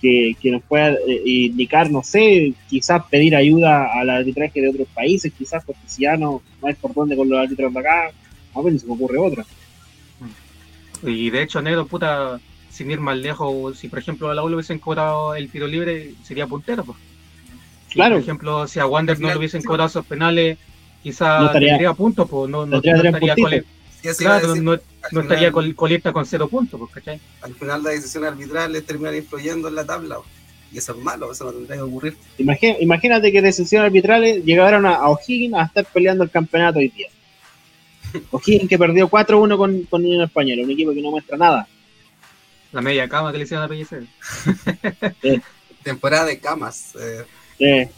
Speaker 1: que, nos pueda eh, indicar, no sé, quizás pedir ayuda al arbitraje de otros países, quizás porque si ya no, no hay por dónde con los árbitros de acá, a ver si se me ocurre otra.
Speaker 2: Y de hecho, negro, puta, sin ir más lejos, si por ejemplo a la U le hubiesen cobrado el tiro libre, sería puntero. Pues. claro. Por ejemplo, si a Wander no le hubiesen cobrado esos penales, quizás tendría puntos, pues no, no, estaría con el, claro, no, no estaría con, colista con cero puntos, pues, ¿cachai?
Speaker 4: Al final la decisión arbitral les termina influyendo en la tabla, pues. y eso es malo, eso no tendría que ocurrir.
Speaker 1: imagínate que decisiones arbitrales llegaron a, O'Higgins a estar peleando el campeonato hoy día. O'Higgins que perdió 4-1 con, con Unión Española, un equipo que no muestra nada.
Speaker 2: La media cama que le hicieron a Pellicer. *laughs*
Speaker 4: Temporada de camas.
Speaker 1: Eh.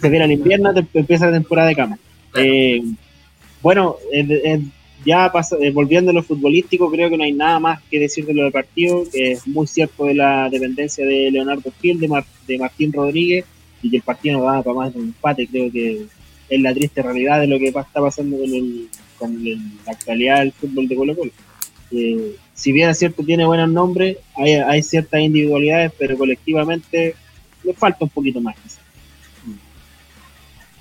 Speaker 1: se viene el invierno, empieza la temporada de camas. Eh, bueno, eh, ya eh, volviendo a lo futbolístico, creo que no hay nada más que decir de lo del partido. Es muy cierto de la dependencia de Leonardo Gil, de, de Martín Rodríguez, y que el partido no va para más de un empate. Creo que es la triste realidad de lo que está pasando con, el, con la actualidad del fútbol de Colo Colo. si bien es cierto, tiene buenos nombres, hay, hay ciertas individualidades, pero colectivamente le falta un poquito más.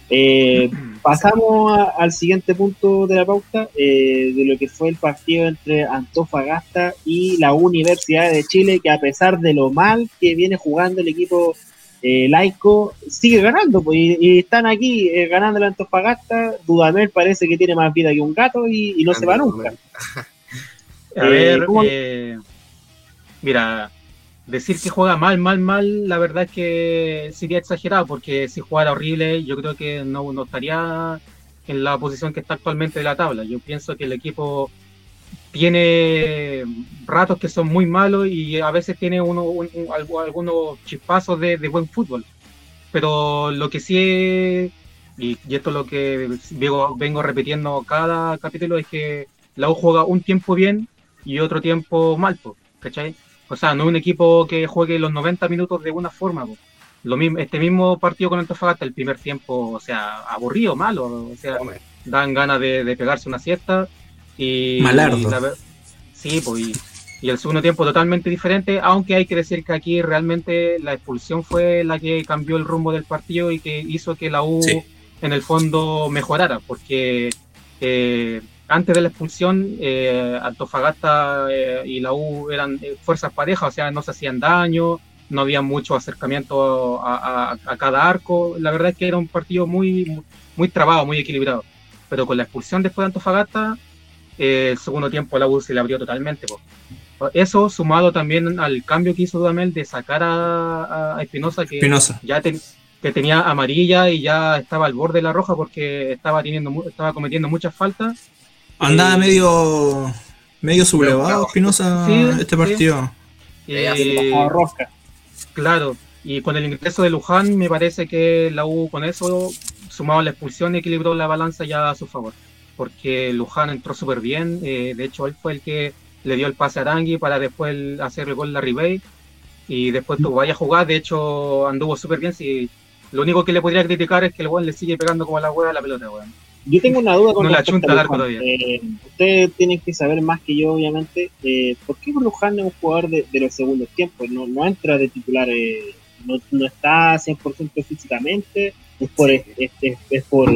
Speaker 1: Eh, *clears throat* pasamos al siguiente punto de la pauta, eh, de lo que fue el partido entre Antofagasta y la Universidad de Chile, que a pesar de lo mal que viene jugando el equipo eh, laico, sigue ganando, pues, y, están aquí ganando el Antofagasta. Dudamel parece que tiene más vida que un gato y, no se va nunca. *laughs*
Speaker 2: A ver, mira, decir que juega mal, mal, mal, la verdad es que sería exagerado, porque si jugara horrible, yo creo que no, no estaría en la posición que está actualmente de la tabla. Yo pienso que el equipo tiene ratos que son muy malos y a veces tiene uno, algunos chispazos de, buen fútbol. Pero lo que sí es, y, esto es lo que vengo, vengo repitiendo cada capítulo, es que la U juega un tiempo bien y otro tiempo mal, ¿cachai? O sea, no es un equipo que juegue los 90 minutos de una forma. Lo mismo, este mismo partido con Antofagasta, el primer tiempo, o sea, aburrido, malo. O sea, dan ganas de, pegarse una siesta. Y,
Speaker 3: Malardo.
Speaker 2: sí, pues, y, el segundo tiempo totalmente diferente, aunque hay que decir que aquí realmente la expulsión fue la que cambió el rumbo del partido y que hizo que la U en el fondo mejorara, porque eh, antes de la expulsión, eh, Antofagasta eh, y la U eran eh, fuerzas parejas, o sea, no se hacían daño, no había mucho acercamiento a, cada arco. La verdad es que era un partido muy, muy trabado, muy equilibrado. Pero con la expulsión después de Antofagasta, eh, el segundo tiempo la U se le abrió totalmente. Eso sumado también al cambio que hizo Dudamel de sacar a, Espinosa, que ya que tenía amarilla y ya estaba al borde de la roja porque estaba teniendo estaba cometiendo muchas faltas.
Speaker 3: Andaba eh, medio medio sublevado Espinosa este partido.
Speaker 2: Eh, claro, y con el ingreso de Luján me parece que la U con eso, sumado a la expulsión, equilibró la balanza ya a su favor. Porque Luján entró súper bien, eh, de hecho él fue el que le dio el pase a Arangui para después hacer el gol a Ribey y después tuvo vaya jugar, de hecho anduvo súper bien, si lo único que le podría criticar es que el weón le sigue pegando como a la hueá a la pelota, weón.
Speaker 1: Yo tengo una duda con no la chunta todavía. Eh, ustedes tienen que saber más que yo, obviamente. Eh, ¿Por qué Luján es un jugador de, los segundos tiempos? No, no entra de titular, eh, no, no, está 100% físicamente, es por, es, es, por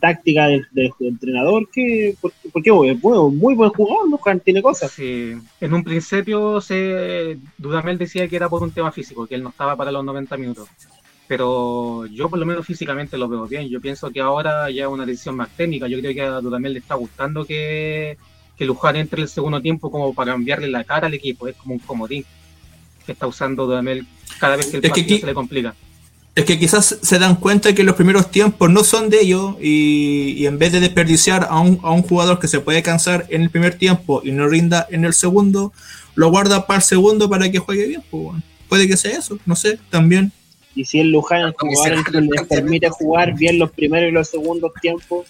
Speaker 1: táctica del, entrenador. que ¿Por, qué? Es muy buen jugador, Luján tiene cosas.
Speaker 2: Sí, en un principio se, Dudamel decía que era por un tema físico, que él no estaba para los 90 minutos pero yo por lo menos físicamente lo veo bien. Yo pienso que ahora ya es una decisión más técnica. Yo creo que a Dudamel le está gustando que, que Luján entre el segundo tiempo como para cambiarle la cara al equipo. Es como un comodín que está usando Dudamel cada vez que el partido se le complica.
Speaker 3: Es que quizás se dan cuenta que los primeros tiempos no son de ellos y, en vez de desperdiciar a un, a un, jugador que se puede cansar en el primer tiempo y no rinda en el segundo, lo guarda para el segundo para que juegue bien. Pues, Puede que sea eso, no sé, también.
Speaker 1: Y si el Luján le permite jugar bien los primeros y los segundos tiempos.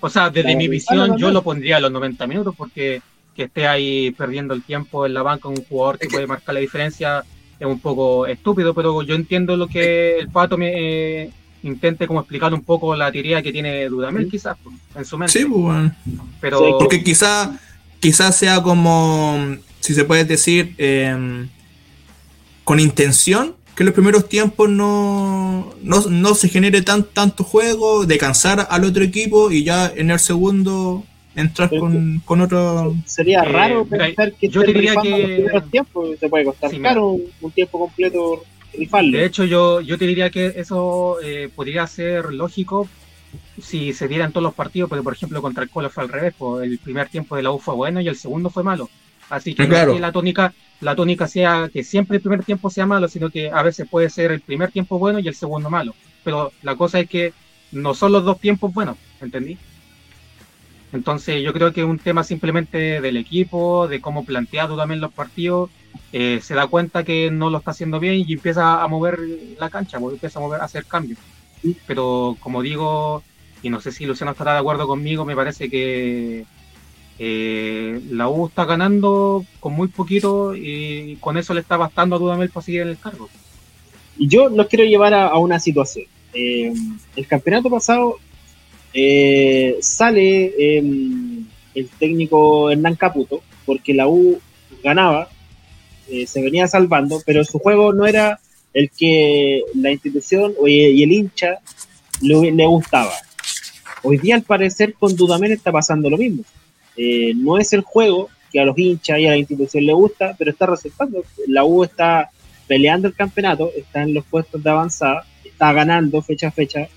Speaker 2: O sea, desde mi visión, yo lo pondría a los 90 minutos porque que esté ahí perdiendo el tiempo en la banca un jugador que, puede marcar la diferencia es un poco estúpido, pero yo entiendo lo que el Pato me eh, intente como explicar un poco la teoría que tiene Dudamel quizás pues, en su mente.
Speaker 3: Sí, pues, bueno. Pero... porque quizás quizá sea como, si se puede decir, eh, con intención que en los primeros tiempos no, no, se genere tan, tanto juego, de cansar al otro equipo y ya en el segundo entrar con, con, otro.
Speaker 1: Sería eh, raro pensar que yo diría que los tiempos se puede costar caro un, tiempo completo rifarle.
Speaker 2: De hecho, yo, yo te diría que eso eh, podría ser lógico si se dieran todos los partidos, porque por ejemplo contra el Colo fue al revés, pues el primer tiempo de la U fue bueno y el segundo fue malo. Así que, claro. la tónica la tónica sea que siempre el primer tiempo sea malo, sino que a veces puede ser el primer tiempo bueno y el segundo malo. Pero la cosa es que no son los dos tiempos buenos, ¿entendí? Entonces yo creo que es un tema simplemente del equipo, de cómo plantea también los partidos, eh, se da cuenta que no lo está haciendo bien y empieza a mover la cancha, pues, empieza a mover, a hacer cambios. Pero como digo, y no sé si Luciano estará de acuerdo conmigo, me parece que eh, la U está ganando con muy poquito y con eso le está bastando a Dudamel para seguir en el cargo.
Speaker 1: Y yo los quiero llevar a, una situación. Eh, el campeonato pasado eh, sale em, el técnico Hernán Caputo porque la U ganaba, se venía salvando, pero su juego no era el que la institución y el hincha le, le gustaba. Hoy día al parecer con Dudamel está pasando lo mismo eh, no es el juego que a los hinchas y a la institución le gusta, pero está resultando. La U está peleando el campeonato, está en los puestos de avanzada, está ganando fecha a fecha,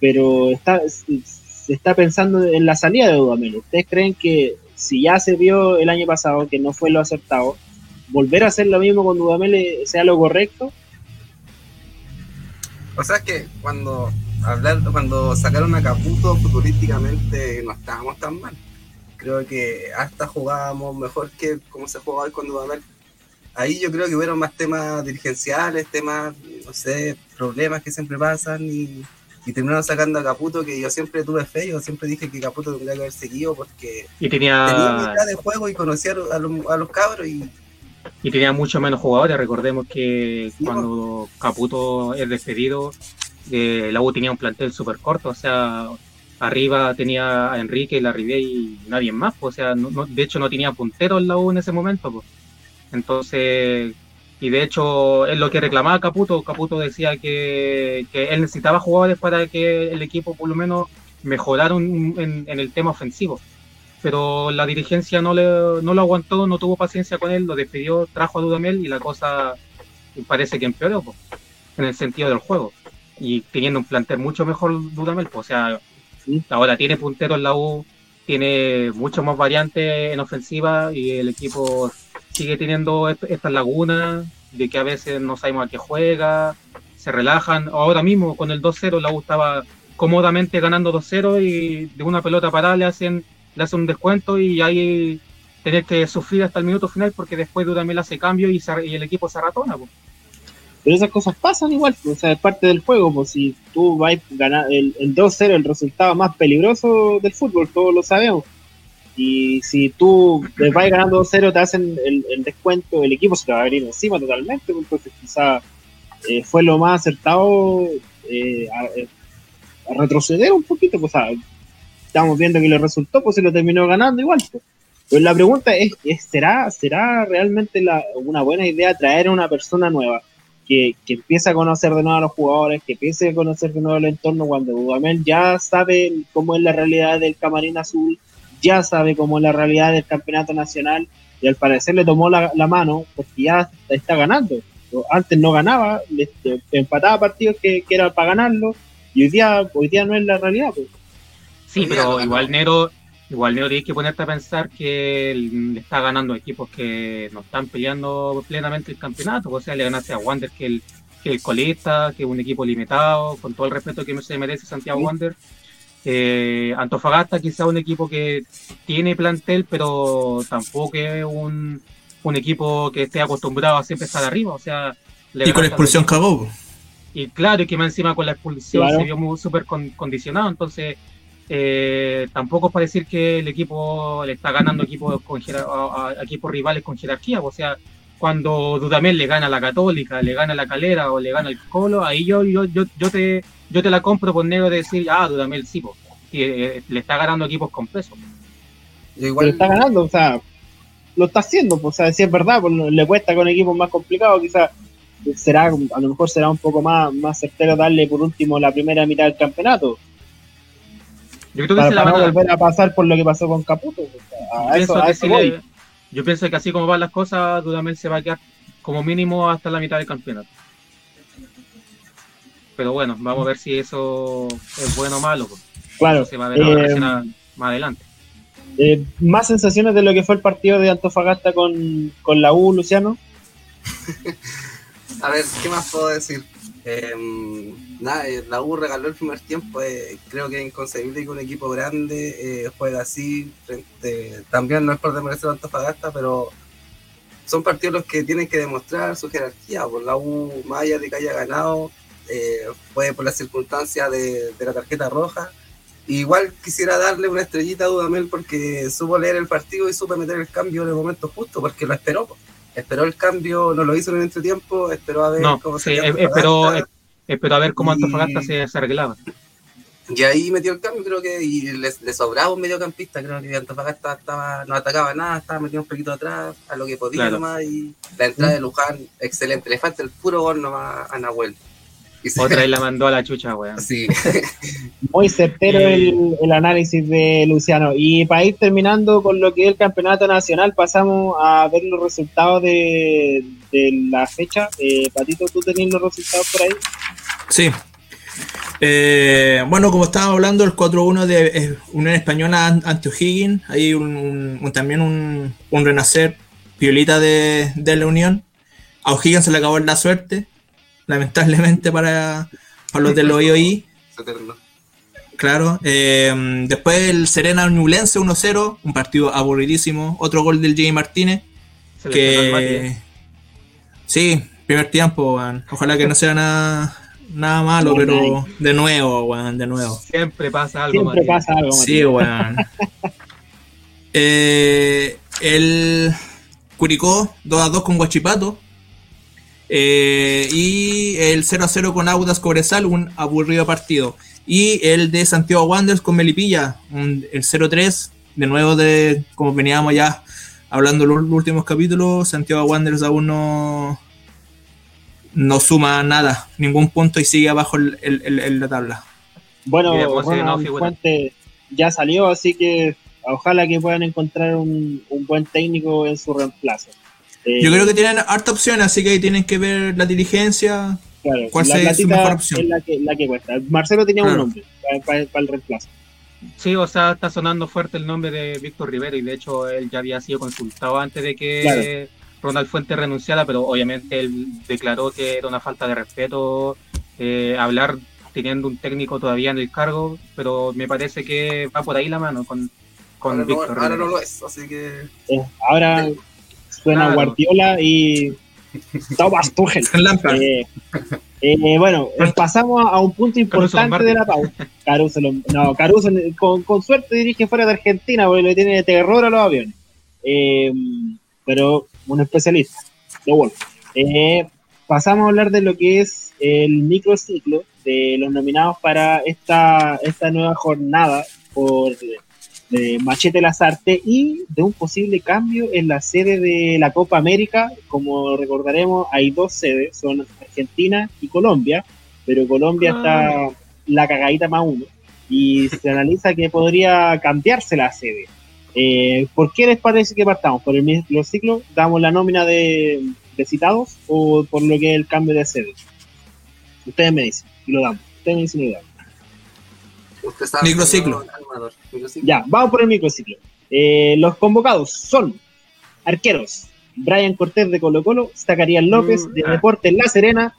Speaker 1: pero está, se está pensando en la salida de Dudamel. ¿Ustedes creen que si ya se vio el año pasado que no fue lo acertado, volver a hacer lo mismo con Dudamel sea lo correcto?
Speaker 4: O sea, que cuando hablar, cuando sacaron a Caputo futurísticamente no estábamos tan mal creo que hasta jugábamos mejor que como se jugaba hoy con Dudamel. Ahí yo creo que hubieron más temas dirigenciales, temas, no sé, problemas que siempre pasan y, terminaron sacando a Caputo, que yo siempre tuve fe, yo siempre dije que Caputo tendría que haber seguido porque
Speaker 2: y tenía,
Speaker 4: mitad de juego y conocía a los, a los cabros y
Speaker 2: y tenía mucho menos jugadores. Recordemos que cuando Caputo es despedido, eh, la U tenía un plantel súper corto, o sea, arriba tenía a Enrique, la Riviera y nadie más, pues, o sea, no, de hecho no tenía puntero en la U en ese momento, pues. Entonces, y de hecho es lo que reclamaba Caputo, Caputo decía que, él necesitaba jugadores para que el equipo por lo menos mejorara en, el tema ofensivo. Pero la dirigencia no, le, no lo aguantó, no tuvo paciencia con él, lo despidió, trajo a Dudamel y la cosa parece que empeoró en el sentido del juego. Y teniendo un plantel mucho mejor Dudamel, o sea, ahora tiene puntero en la U, tiene mucho más variantes en ofensiva y el equipo sigue teniendo estas lagunas de que a veces no sabemos a qué juega, se relajan. Ahora mismo con el 2-0 la U estaba cómodamente ganando 2-0 y de una pelota parada le hacen, le hacen un descuento y ahí tener que sufrir hasta el minuto final porque después Dudamel hace cambio y, y el equipo se arratona.
Speaker 1: Pero esas cosas pasan igual, o sea, es parte del juego, pues si tú vas a ganar el, 2-0, el resultado más peligroso del fútbol, todos lo sabemos. Y si tú vas ganando 2-0, te hacen el, descuento, el equipo se te va a venir encima totalmente, pues, entonces quizá eh, fue lo más acertado eh, eh, a, retroceder un poquito, pues estamos viendo que le resultó, pues se lo terminó ganando igual. Pues. Pero la pregunta es, ¿será, ¿será realmente una buena idea traer a una persona nueva? que, empiece a conocer de nuevo a los jugadores, que empiece a conocer de nuevo el entorno cuando Dudamel ya sabe cómo es la realidad del camarín azul, ya sabe cómo es la realidad del campeonato nacional y al parecer le tomó la, mano porque ya está ganando. Antes no ganaba, empataba partidos que, que eran para ganarlo y hoy día, hoy día no es la realidad. Pues.
Speaker 2: Sí, pero igual Nero Igual Neo tienes que ponerte a pensar que le está ganando equipos que no están peleando plenamente el campeonato. O sea, le ganaste a Wander, que el, que el colista, que es un equipo limitado, con todo el respeto que se merece Santiago Wander. Eh, Antofagasta quizá un equipo que tiene plantel, pero tampoco es un, equipo que esté acostumbrado a siempre estar arriba. O sea,
Speaker 3: y con la expulsión cagó.
Speaker 2: Y claro, y que más encima con la expulsión se vio muy súper condicionado. Entonces, eh, tampoco es para decir que el equipo le está ganando equipos, con, a, equipos rivales con jerarquía. O sea, cuando Dudamel le gana a la Católica, le gana a la Calera o le gana al Colo, ahí yo, yo, yo, yo, te, yo te la compro por negro de decir, ah, Dudamel sí, y, eh, le está ganando equipos con peso.
Speaker 1: Igual está ganando, o sea, lo está haciendo, pues, o sea, si es verdad, pues, le cuesta con equipos más complicados, quizás será, a lo mejor será un poco más, más certero darle por último la primera mitad del campeonato yo creo que se la van a volver a pasar por lo que pasó con Caputo.
Speaker 2: yo pienso que así como van las cosas, Dudamel se va a quedar como mínimo hasta la mitad del campeonato. Pero bueno, vamos a ver si eso es bueno o malo. Pues.
Speaker 1: Claro.
Speaker 2: Se va a ver eh, más adelante.
Speaker 1: Eh, más sensaciones de lo que fue el partido de Antofagasta con, con la U, Luciano. *laughs*
Speaker 4: a ver, ¿qué más puedo decir? Eh, nada, eh, la U regaló el primer tiempo. Eh, creo que es inconcebible que un equipo grande eh, juegue así. también no es por desmerecer a Antofagasta, pero son partidos los que tienen que demostrar su jerarquía. Por la U, más allá de que haya ganado, fue por las circunstancias de, la tarjeta roja. Igual quisiera darle una estrellita a Dudamel porque supo leer el partido y supo meter el cambio en el momento justo, porque lo esperó. Esperó el cambio, no lo hizo en el entretiempo, esperó a ver
Speaker 2: cómo se esperó, Espero a ver cómo Antofagasta se, se, arreglaba.
Speaker 4: Y ahí metió el cambio, creo que, y le, sobraba un mediocampista, creo que Antofagasta estaba, no atacaba nada, estaba metido un poquito atrás, a lo que podía nomás, y la entrada de Luján, excelente, le falta el puro gol nomás a Nahuel. *laughs*
Speaker 2: Otra vez la mandó a la chucha, weón.
Speaker 4: Sí. *laughs*
Speaker 1: Muy certero el, el, análisis de Luciano. Y para ir terminando con lo que es el campeonato nacional, pasamos a ver los resultados de, de la fecha. Eh, Patito, ¿tú tenías los resultados por ahí?
Speaker 3: Sí. Eh, bueno, como estábamos hablando, el 4-1 de eh, Unión Española ante O'Higgins. Hay un, también un, renacer violita de, de la Unión. A O'Higgins se le acabó la suerte lamentablemente para, los del OIOI. Claro. Eh, después el Serena Ñublense 1-0, un partido aburridísimo. Otro gol del Jay Martínez. que sí, primer tiempo, Ojalá que no sea nada, nada malo, pero de nuevo, de nuevo.
Speaker 2: Siempre pasa algo,
Speaker 1: Siempre pasa algo,
Speaker 3: Sí, weón. *laughs* Eh, el Curicó 2 2 con Guachipato. Eh, y el 0 a 0 con Audas Cobresal, un aburrido partido. Y el de Santiago Wanderers con Melipilla, el 0-3, de nuevo de como veníamos ya hablando en los últimos capítulos, Santiago Wanderers aún no, no suma nada, ningún punto y sigue abajo en la tabla.
Speaker 1: Bueno, ya salió, así que ojalá que puedan encontrar un, un buen técnico en su reemplazo.
Speaker 3: Yo creo que tienen harta opción, así que ahí tienen que ver la diligencia.
Speaker 1: Claro, ¿Cuál la es su mejor opción? Es la que, la que cuesta. Marcelo tenía un nombre para, el reemplazo.
Speaker 2: Sí, o sea, está sonando fuerte el nombre de Víctor Rivero y de hecho él ya había sido consultado antes de que Ronald Fuente renunciara, pero obviamente él declaró que era una falta de respeto eh, hablar teniendo un técnico todavía en el cargo, pero me parece que va por ahí la mano con, con Víctor.
Speaker 4: ahora no lo es, así que...
Speaker 1: ahora suena Guardiola y Thomas Tuchel. *laughs* Eh, eh, bueno, pasamos a un punto importante de la pauta. Caruso, no, Caruso con, con, suerte dirige fuera de Argentina porque le tiene terror a los aviones. Eh, pero un especialista, lo pasamos a hablar de lo que es el microciclo de los nominados para esta, esta nueva jornada por de Machete Lazarte y de un posible cambio en la sede de la Copa América. Como recordaremos, hay dos sedes, son Argentina y Colombia, pero Colombia está ah. la cagadita más uno y se *laughs* analiza que podría cambiarse la sede. Eh, ¿Por qué les parece que partamos? ¿Por el mismo ciclo? ¿Damos la nómina de, citados o por lo que es el cambio de sede? Ustedes me dicen y lo damos. Ustedes me dicen y lo damos.
Speaker 3: Microciclo.
Speaker 1: Ya, vamos por el microciclo. Eh, los convocados son arqueros. Brian Cortés de Colo Colo, Zacarías López de mm, Deportes La Serena,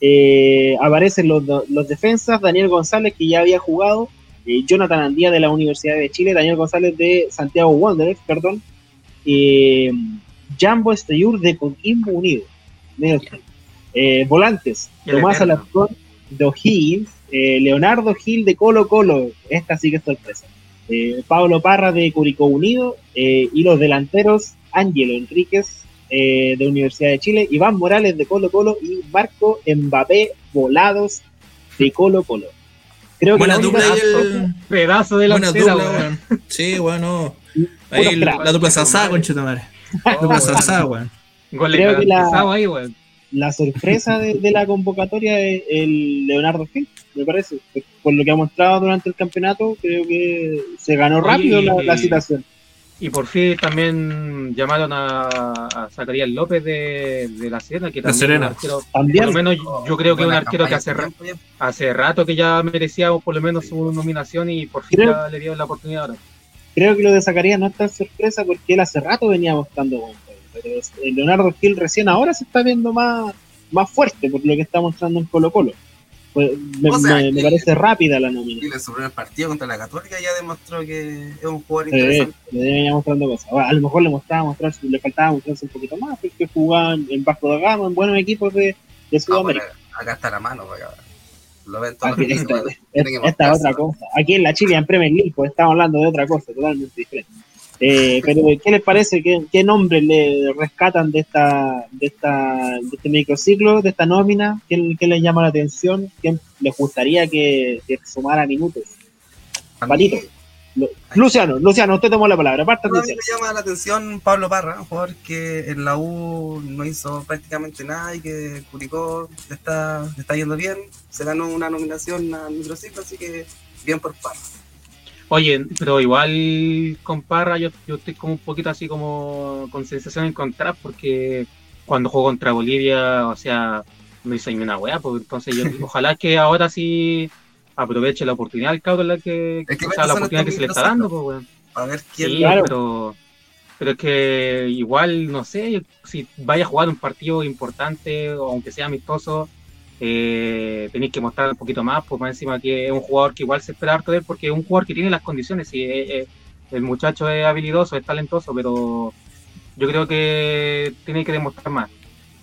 Speaker 1: eh, aparecen los, los, defensas, Daniel González que ya había jugado, eh, Jonathan Andía de la Universidad de Chile, Daniel González de Santiago Wanderers, perdón, eh, Jambo Esteyur de Coquimbo Unido, volantes, Tomás Alarcón de O'Higgins, eh, Leonardo Gil de Colo Colo, esta sí que es sorpresa. Eh, Pablo Parra de Curicó Unido eh, y los delanteros Ángelo Enríquez de Universidad de Chile, Iván Morales de Colo Colo y Marco Mbappé Volados de Colo Colo.
Speaker 3: Creo que la dupla el...
Speaker 2: pedazo de la dupla,
Speaker 3: Sí, bueno. Ahí la, dupla Sasá, conchetumare. La dupla Sasá, weón.
Speaker 1: Creo que la, ahí, la sorpresa de, la convocatoria es el Leonardo Gil me parece. Por lo que ha mostrado durante el campeonato, creo que se ganó rápido la, situación.
Speaker 2: Y por fin también llamaron a, a Zacarías López de, la Serena, que también, Arquero, por lo menos yo creo que es un arquero que hace, hace rato que ya merecía por lo menos su nominación y por fin ya le dio la oportunidad ahora.
Speaker 1: Creo que lo de Zacarías no es tan sorpresa porque él hace rato venía mostrando Leonardo Gil recién ahora se está viendo más, más fuerte por lo que está mostrando en Colo Colo me, parece rápida la nómina.
Speaker 4: Y en su primer partido contra la Católica ya demostró que es un jugador interesante.
Speaker 1: le venía mostrando cosas. A lo mejor le mostraba mostrar, le faltaba mostrarse un poquito más, porque jugaban en Vasco da Gama, en buenos equipos de, de Sudamérica.
Speaker 4: acá está la mano, acá. Lo ven
Speaker 1: todos esta, esta, es otra cosa. Aquí en la Chile, en Premier League, pues estamos hablando de otra cosa totalmente diferente. Eh, pero, ¿qué les parece? ¿Qué, ¿Qué, nombre le rescatan de esta, de esta, de este microciclo, de esta nómina? ¿Qué, qué les llama la atención? ¿Quién les gustaría que, sumara minutos? Palito. Luciano, Luciano, usted tomó la palabra.
Speaker 4: a mí me llama la atención Pablo Parra, un jugador que en la U no hizo prácticamente nada y que Curicó le está, le está yendo bien. Se ganó una nominación al microciclo, así que bien por Parra.
Speaker 2: Oye, pero igual con Parra yo, yo estoy como un poquito así como con sensación encontrada porque cuando juego contra Bolivia, o sea, no hice ni una weá, pues entonces yo *laughs* ojalá que ahora sí aproveche la oportunidad el cabrón la que, o sea, la oportunidad que se le está dando, pues weón.
Speaker 4: A ver quién
Speaker 2: sí, pero pero es que igual, no sé, si vaya a jugar un partido importante, o aunque sea amistoso, eh, tenéis que mostrar un poquito más, pues más encima que es un jugador que igual se espera harto de él, porque es un jugador que tiene las condiciones, y eh, eh, el muchacho es habilidoso, es talentoso, pero yo creo que tiene que demostrar más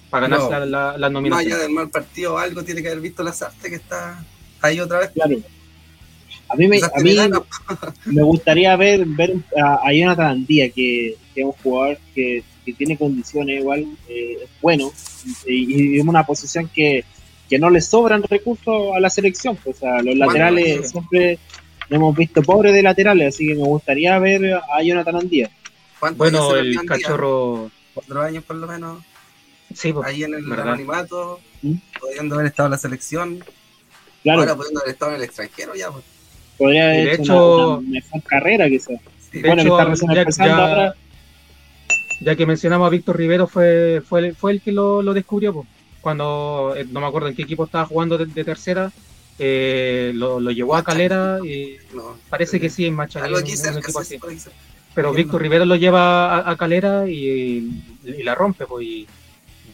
Speaker 2: para ganarse la, la, nominación.
Speaker 4: Más allá del mal partido, algo tiene que haber visto la Sarte que está ahí otra vez.
Speaker 1: Claro. A mí me, a mí *laughs* me gustaría ver, ver a, Jonathan Andía, que, que, es un jugador que, que tiene condiciones igual, eh, es bueno, y, y, es una posición que, que no le sobran recursos a la selección. Pues, o los laterales siempre hemos visto pobres de laterales, así que me gustaría ver a Jonathan Andía.
Speaker 2: Bueno, el cachorro.
Speaker 4: Cuatro años por lo menos.
Speaker 2: Sí, pues,
Speaker 4: ahí en el animato, ¿Mm? pudiendo haber estado en la selección.
Speaker 1: Claro.
Speaker 4: Ahora pudiendo haber estado en el extranjero ya. Pues.
Speaker 1: Podría haber hecho una, mejor carrera quizás.
Speaker 2: bueno, que está recién empezando ahora. ya que mencionamos a Víctor Rivero, fue, fue, fue el que lo, lo descubrió, pues. Cuando eh, no me acuerdo en qué equipo estaba jugando de, tercera, eh, lo, lo, llevó a Calera y parece que sí en Machalí, Pero Víctor Rivero lo lleva a, Calera y, la rompe, pues. Y,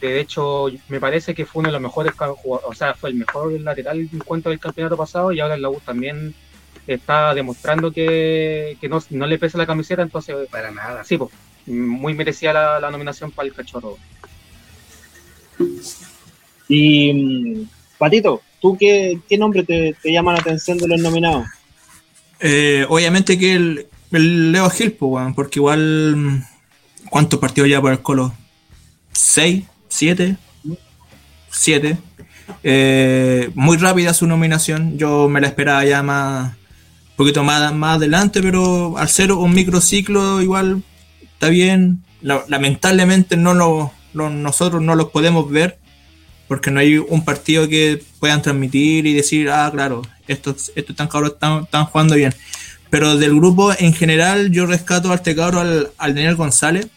Speaker 2: de hecho, me parece que fue uno de los mejores o sea, fue el mejor lateral en cuanto del campeonato pasado y ahora en la U también está demostrando que, que no, no, le pesa la camiseta, entonces...
Speaker 4: Para nada.
Speaker 2: Sí, pues, muy merecía la, la nominación para el cachorro.
Speaker 1: Y, mm, Patito, ¿tú qué, qué nombre te, llama la atención de los nominados?
Speaker 3: Eh, obviamente que el, Leo Gil, porque igual... Mm, ¿Cuántos partidos ya por el Colo? ¿Seis? ¿Siete? ¿Siete? Eh, muy rápida su nominación. Yo me la esperaba ya más, un poquito más, más adelante, pero al ser un microciclo igual está bien. lamentablemente no lo, nosotros no los podemos ver porque no hay un partido que puedan transmitir y decir, ah, claro, estos, estos tan cabros están, están jugando bien. Pero del grupo en general yo rescato a este al, al Daniel González,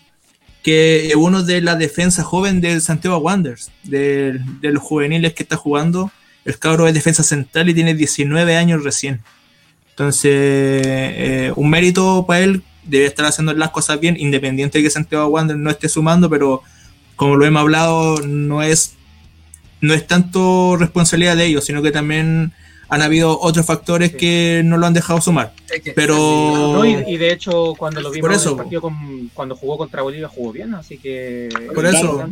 Speaker 3: que es uno de la defensa joven del Santiago Wanderers, de, los juveniles que está jugando. El cabro es defensa central y tiene 19 años recién. Entonces, eh, un mérito para él, debe estar haciendo las cosas bien, independiente de que Santiago Wander no esté sumando, pero como lo hemos hablado, no es, no es tanto responsabilidad de ellos, sino que también han habido otros factores que no lo han dejado sumar. pero
Speaker 2: y, de hecho cuando lo vimos en el partido con, cuando jugó contra Bolivia jugó bien, así que
Speaker 3: por eso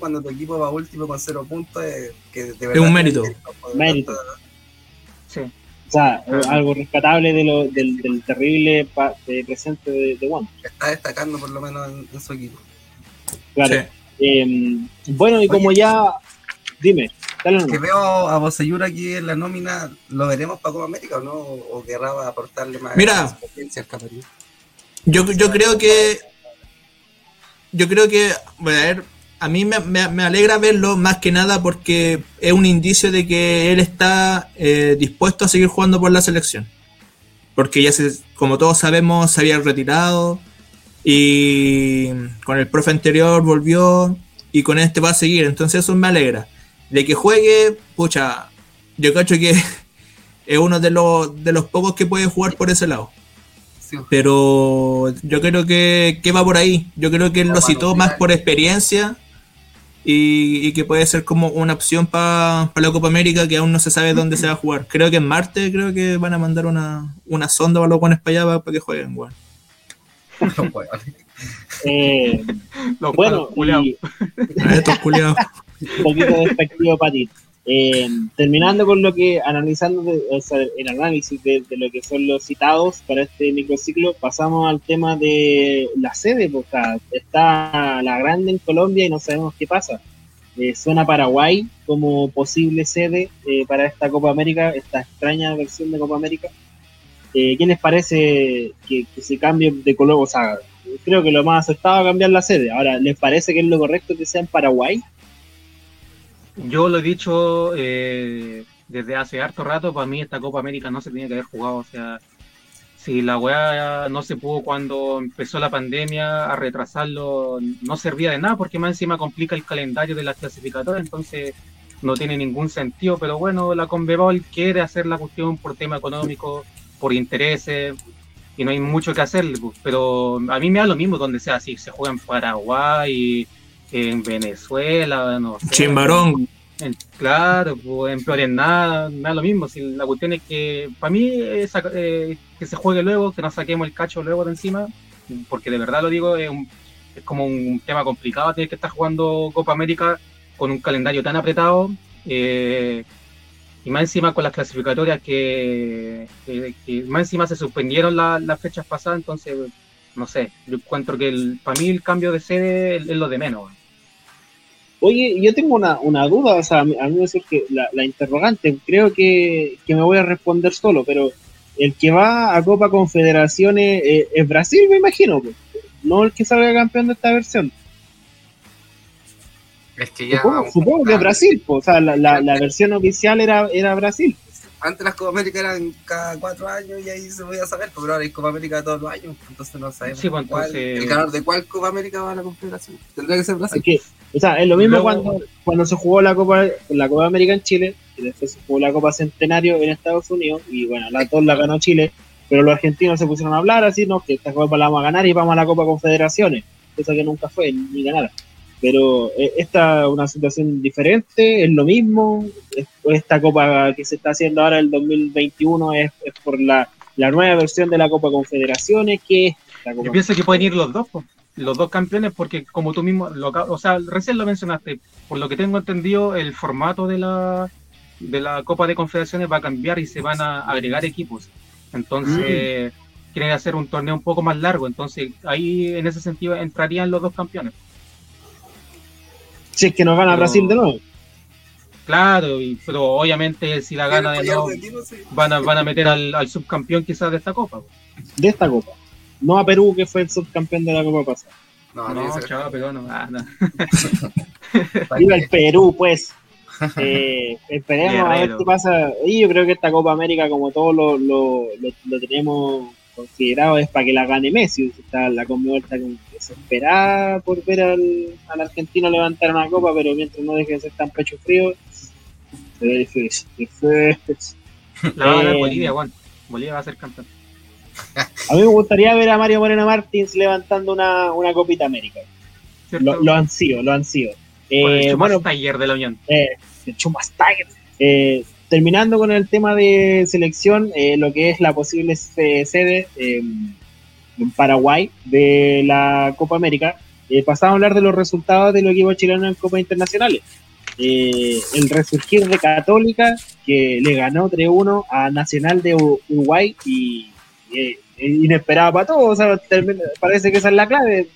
Speaker 4: cuando tu equipo va último con cero puntos es, que de
Speaker 3: verdad es un mérito.
Speaker 1: mérito. Sí. O sea, algo rescatable de lo, del, del terrible presente de, de Juan.
Speaker 4: Está destacando por lo menos en, su equipo.
Speaker 1: Claro. Eh, bueno, y como ya. Dime,
Speaker 4: dale Que veo a Boseyur aquí en la nómina, ¿lo veremos para Copa América o no? ¿O querrá aportarle más
Speaker 3: Mira, experiencia al Yo, yo creo que. Yo creo que. Bueno, a ver, a mí me, alegra verlo más que nada porque es un indicio de que él está eh, dispuesto a seguir jugando por la selección. Porque ya se, como todos sabemos, se había retirado y con el profe anterior volvió y con este va a seguir. Entonces eso me alegra. De que juegue, pucha, yo cacho que *laughs* es uno de los, de los pocos que puede jugar por ese lado. Pero yo creo que, que va por ahí. Yo creo que él lo citó más por experiencia y, que puede ser como una opción para la Copa América que aún no se sabe dónde se va a jugar. Creo que en Marte creo que van a mandar una, una sonda para los buenos para allá para, que jueguen, bueno. *laughs*
Speaker 1: eh, bueno,
Speaker 3: y... estos culiados. *laughs*
Speaker 1: Un poquito despectivo para ti. Eh, terminando con lo que, analizando el análisis de, lo que son los citados para este microciclo, pasamos al tema de la sede, porque está la grande en Colombia y no sabemos qué pasa. Eh, suena Paraguay como posible sede eh, para esta Copa América, esta extraña versión de Copa América. ¿Qué les parece que, se cambie de color? O sea, creo que lo más acertado es cambiar la sede. Ahora, ¿les parece que es lo correcto que sea en Paraguay?
Speaker 2: Yo lo he dicho eh, desde hace harto rato, para mí esta Copa América no se tenía que haber jugado, o sea, si la weá no se pudo cuando empezó la pandemia a retrasarlo, no servía de nada porque más encima complica el calendario de las clasificatorias, entonces no tiene ningún sentido, pero bueno, la Conbebol quiere hacer la cuestión por tema económico, por intereses, y no hay mucho que hacer, pues, pero a mí me da lo mismo donde sea, si se juega en Paraguay, en Venezuela, no sé.
Speaker 3: Chimbarón.
Speaker 2: En, claro, pues en nada, nada lo mismo. Si la cuestión es que, para mí, es, eh, que se juegue luego, que nos saquemos el cacho luego de encima, porque de verdad lo digo, es, como un tema complicado tener que estar jugando Copa América con un calendario tan apretado. Eh, y más encima con las clasificatorias que, más encima se suspendieron las fechas pasadas, entonces, no sé, yo encuentro que el, para mí el cambio de sede es, lo de menos.
Speaker 1: Oye, yo tengo una, una, duda, o sea, a mí, me surge la, la interrogante, creo que, que, me voy a responder solo, pero el que va a Copa Confederaciones eh, es Brasil, me imagino, pues. no el que salga campeón de esta versión.
Speaker 4: Es que ya
Speaker 1: supongo, que Brasil, pues, o sea, la, la, versión oficial era, era Brasil.
Speaker 4: antes las Copa América eran cada cuatro años y ahí se podía saber, pero ahora hay Copa América todos los años, entonces no sabemos
Speaker 2: sí, pues,
Speaker 4: cuál, el ganador de cuál Copa América va a la Confederación. Tendría que ser Brasil.
Speaker 1: Es o sea, es lo mismo cuando, cuando se jugó la Copa, la Copa América en Chile, y después se jugó la Copa Centenario en Estados Unidos, y bueno, la dos la ganó Chile, pero los argentinos se pusieron a hablar así, no, que esta Copa la vamos a ganar y vamos a la Copa Confederaciones, cosa que nunca fue, ni ganar. Pero eh, esta es una situación diferente, es lo mismo, esta Copa que se está haciendo ahora el 2021 es, es por la, la, nueva versión de la Copa Confederaciones, que es
Speaker 2: la Copa Yo pienso que pueden ir los dos, los dos campeones, porque como tú mismo, lo, o sea, recién lo mencionaste, por lo que tengo entendido, el formato de la, de la Copa de Confederaciones va a cambiar y se van a agregar equipos. Entonces, mm. quieren hacer un torneo un poco más largo. Entonces, ahí en ese sentido entrarían los dos campeones.
Speaker 1: Si es que nos gana Brasil de nuevo.
Speaker 2: Claro, pero obviamente si la gana de nuevo, van a, van a meter al, al subcampeón quizás de esta copa.
Speaker 1: De esta copa. No a Perú, que fue el subcampeón de la Copa pasada.
Speaker 2: No, no, chaval, pero no. Ah, no. *laughs*
Speaker 1: Viva el Perú, pues. Eh, *laughs* esperemos a ver qué pasa. Y yo creo que esta Copa América, como todos lo, lo, lo, tenemos considerado, es para que la gane Messi. Está la Conmebol se espera por ver al, al, argentino levantar una copa, pero mientras no deje de ser tan pecho frío, se ve difícil. *laughs*
Speaker 2: La va a ganar eh, Bolivia, Juan. Bolivia va a ser campeón. *laughs*
Speaker 1: A mí me gustaría ver a Mario Moreno Martins levantando una, una Copita América. Lo, han sido, lo han sido.
Speaker 2: Eh, bueno, Tiger de la Unión.
Speaker 1: Eh, Chumas Tiger. Eh, terminando con el tema de selección, eh, lo que es la posible sede en Paraguay de la Copa América, eh, pasamos a hablar de los resultados del equipo chileno en Copas Internacionales. el resurgir de Católica, que le ganó 3-1 a Nacional de Uruguay y eh, inesperado para todos. parece que esa es la clave.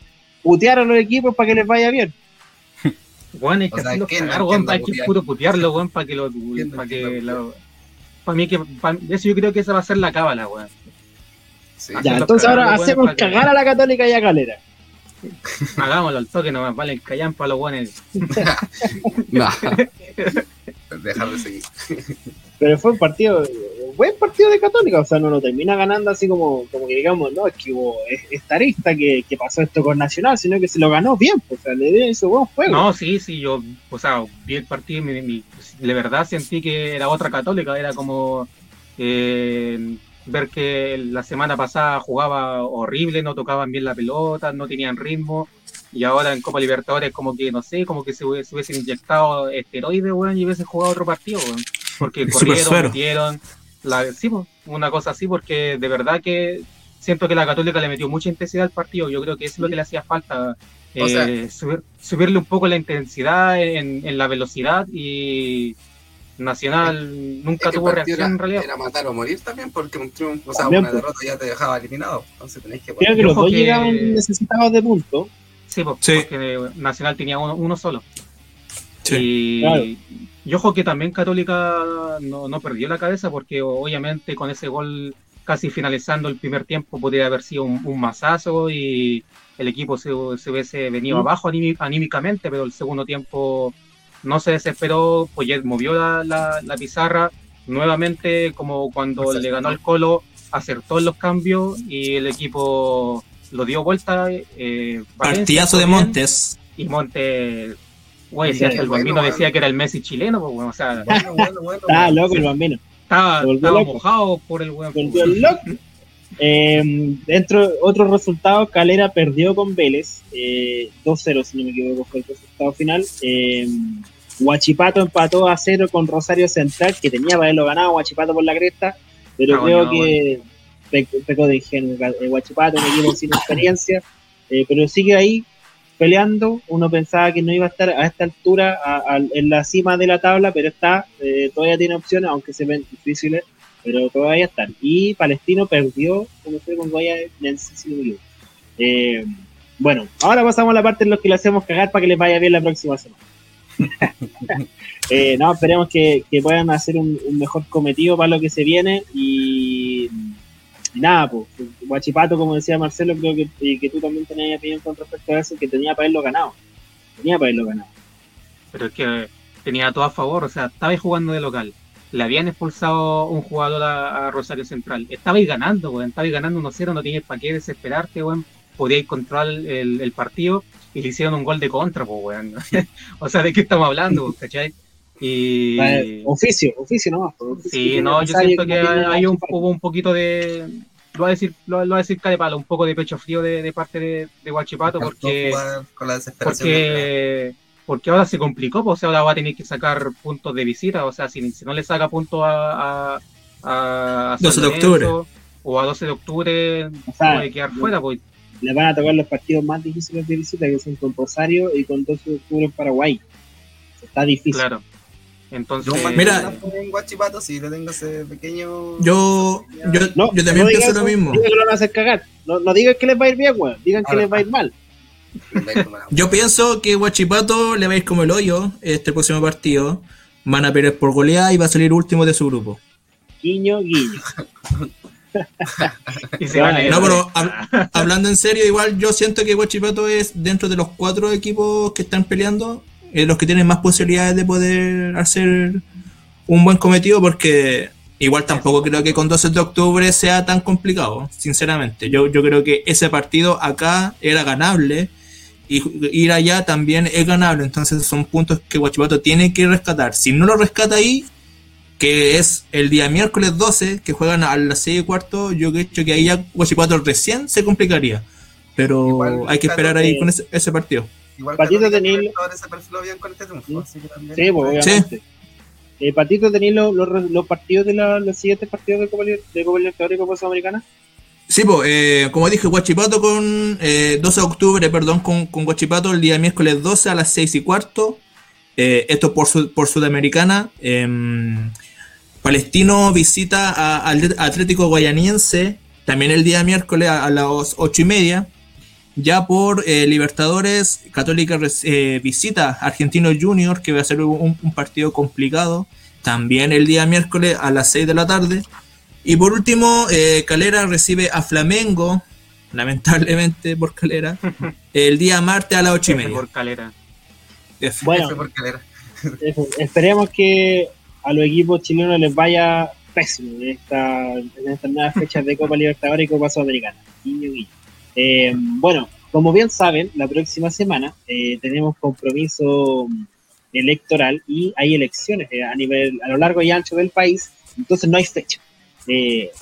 Speaker 1: Putear a los equipos para que les vaya bien. *laughs*
Speaker 2: Bueno, hay que hacerlo cagar, no hay que puro putearlo, weón, para que lo. Para que lo, para mí que. Para, eso yo creo que esa va a ser la cábala, weón.
Speaker 1: Ya, entonces ahora hacemos cagar a la Católica y a Calera. *laughs*
Speaker 2: Hagámoslo al toque nomás, vale, el callan para los buenos. *laughs*
Speaker 4: no. *laughs* Dejar de seguir.
Speaker 1: Pero fue un partido buen partido de Católica, o sea, no lo termina ganando así como, como que digamos, no, es que hubo esta arista que, que, pasó esto con Nacional, sino que se lo ganó bien, pues, o sea, le dio ese buen juego.
Speaker 2: No, sí, sí, yo, o sea, vi el partido y de verdad sentí que era otra Católica, era como eh, ver que la semana pasada jugaba horrible, no tocaban bien la pelota, no tenían ritmo. Y ahora en Copa Libertadores, como que no sé, como que se, hubiesen inyectado esteroides, weón, y hubiesen jugado otro partido, weón. Porque *laughs* corrieron, metieron, la, sí, una cosa así, porque de verdad que siento que la Católica le metió mucha intensidad al partido. Yo creo que eso es lo que le hacía falta. Eh, subirle un poco la intensidad en, la velocidad y Nacional nunca tuvo reacción en realidad.
Speaker 4: Era matar o morir también, porque un triunfo, o sea, una derrota ya te dejaba eliminado. Entonces tenéis que.
Speaker 1: Creo que los dos llegaban necesitados de punto.
Speaker 2: Sí, porque Nacional tenía uno, uno solo. Sí. Y, y ojo que también Católica no, perdió la cabeza porque obviamente con ese gol casi finalizando el primer tiempo podría haber sido un, masazo y el equipo se, hubiese venido abajo anímicamente, pero el segundo tiempo no se desesperó, pues ya movió la, pizarra nuevamente como cuando le ganó al Colo, acertó en los cambios y el equipo lo dio vuelta.
Speaker 3: Eh, Partidazo de Montes.
Speaker 2: Y Montes Güey, si hasta el bambino decía que era el Messi chileno, pues, bueno, o sea. *laughs*
Speaker 1: Estaba loco el bambino.
Speaker 2: Estaba, mojado por el weón.
Speaker 1: Eh, dentro otros resultados, Calera perdió con Vélez, eh, 2-0 si no me equivoco fue el resultado final. Eh, Huachipato empató a 0 con Rosario Central, que tenía para haberlo ganado Huachipato por la cresta, pero ah, creo que pecó de ingenuo. Huachipato, un equipo sin experiencia, eh, pero sigue ahí peleando. Uno pensaba que no iba a estar a esta altura en la cima de la tabla, pero está, eh, todavía tiene opciones, aunque se ven difíciles, pero todavía están. Y Palestino perdió, como fue con Guaya eh, bueno, ahora pasamos a la parte en la que le hacemos cagar para que les vaya bien la próxima semana. *laughs* eh, no, esperemos que, puedan hacer un, mejor cometido para lo que se viene y nada, pues, Guachipato, como decía Marcelo, creo que, y que tú también tenías opinión con respecto a eso, que tenía para haberlo ganado. Tenía para haberlo ganado.
Speaker 2: Pero es que tenía todo a favor, o sea, estaba jugando de local. Le habían expulsado un jugador a, Rosario Central. Estabais ganando, weón, estabais ganando 1-0, no tenías para qué desesperarte, weón. Podíais controlar el, partido y le hicieron un gol de contra, pues, weón. *laughs* o sea, ¿de qué estamos hablando, cachai?
Speaker 1: Y... Oficio, oficio nomás.
Speaker 2: sí, no, yo siento que hay un, hubo un poquito de, lo va a decir, lo, va a decir Palo, un poco de pecho frío de, parte de, de Guachipato porque, porque, porque ahora se complicó, pues ahora va a tener que sacar puntos de visita, o sea, si, si no le saca puntos a, a,
Speaker 3: 12 de octubre
Speaker 2: o a 12 de octubre puede quedar fuera, pues.
Speaker 1: Le van a tocar los partidos más difíciles de visita, que son con Rosario y con 12 de octubre en Paraguay. Está difícil.
Speaker 2: Claro. Entonces,
Speaker 3: mira,
Speaker 4: Guachipato, si le tengo ese pequeño.
Speaker 3: Yo, yo, no, yo también pienso lo mismo.
Speaker 1: Digan que lo van a hacer cagar. No, no digan que les va a ir bien, weón. Digan que les va a ir mal.
Speaker 3: Yo pienso que Guachipato le va a ir como el hoyo este próximo partido. Van a perder por goleada y va a salir último de su grupo.
Speaker 1: Guiño, guiño. *laughs*
Speaker 3: no, pero hablando en serio, igual yo siento que Guachipato es dentro de los cuatro equipos que están peleando eh, los que tienen más posibilidades de poder hacer un buen cometido porque igual tampoco creo que con 12 de octubre sea tan complicado, sinceramente. Yo, yo creo que ese partido acá era ganable y ir allá también es ganable, entonces son puntos que Guachipato tiene que rescatar. Si no lo rescata ahí, que es el día miércoles 12, que juegan a las 6 y cuarto, yo creo que ahí ya Guachipato recién se complicaría. Pero hay que esperar ahí con ese partido.
Speaker 1: Igual Patito tenéis. Este sí, pues, obviamente. Eh, Patito, ¿tenéis los, los, partidos de la, los siguientes partidos de Copa, de Copa Libertadores y Copa Sudamericana?
Speaker 3: Sí, pues, eh, como dije, Guachipato con eh, 12 de octubre, perdón, con, con Guachipato el día miércoles 12 a las 6 y cuarto. Eh, esto por, por Sudamericana. Em, Palestino visita al Atlético Guayaniense también el día miércoles a, las 8 y media. Ya por eh, Libertadores, Católica eh, visita Argentino Junior, que va a ser un, partido complicado. También el día miércoles a las 6 de la tarde. Y por último, eh, Calera recibe a Flamengo, lamentablemente por Calera, *laughs* el día martes a las 8 y media.
Speaker 2: Por Calera.
Speaker 1: Bueno, esperemos que a los equipos chilenos les vaya pésimo en, esta, en estas nuevas fechas de Copa Libertadores y Copa Sudamericana. Eh, bueno, como bien saben, la próxima semana eh, tenemos compromiso electoral y hay elecciones eh, a nivel a lo largo y ancho del país, entonces no hay fecha.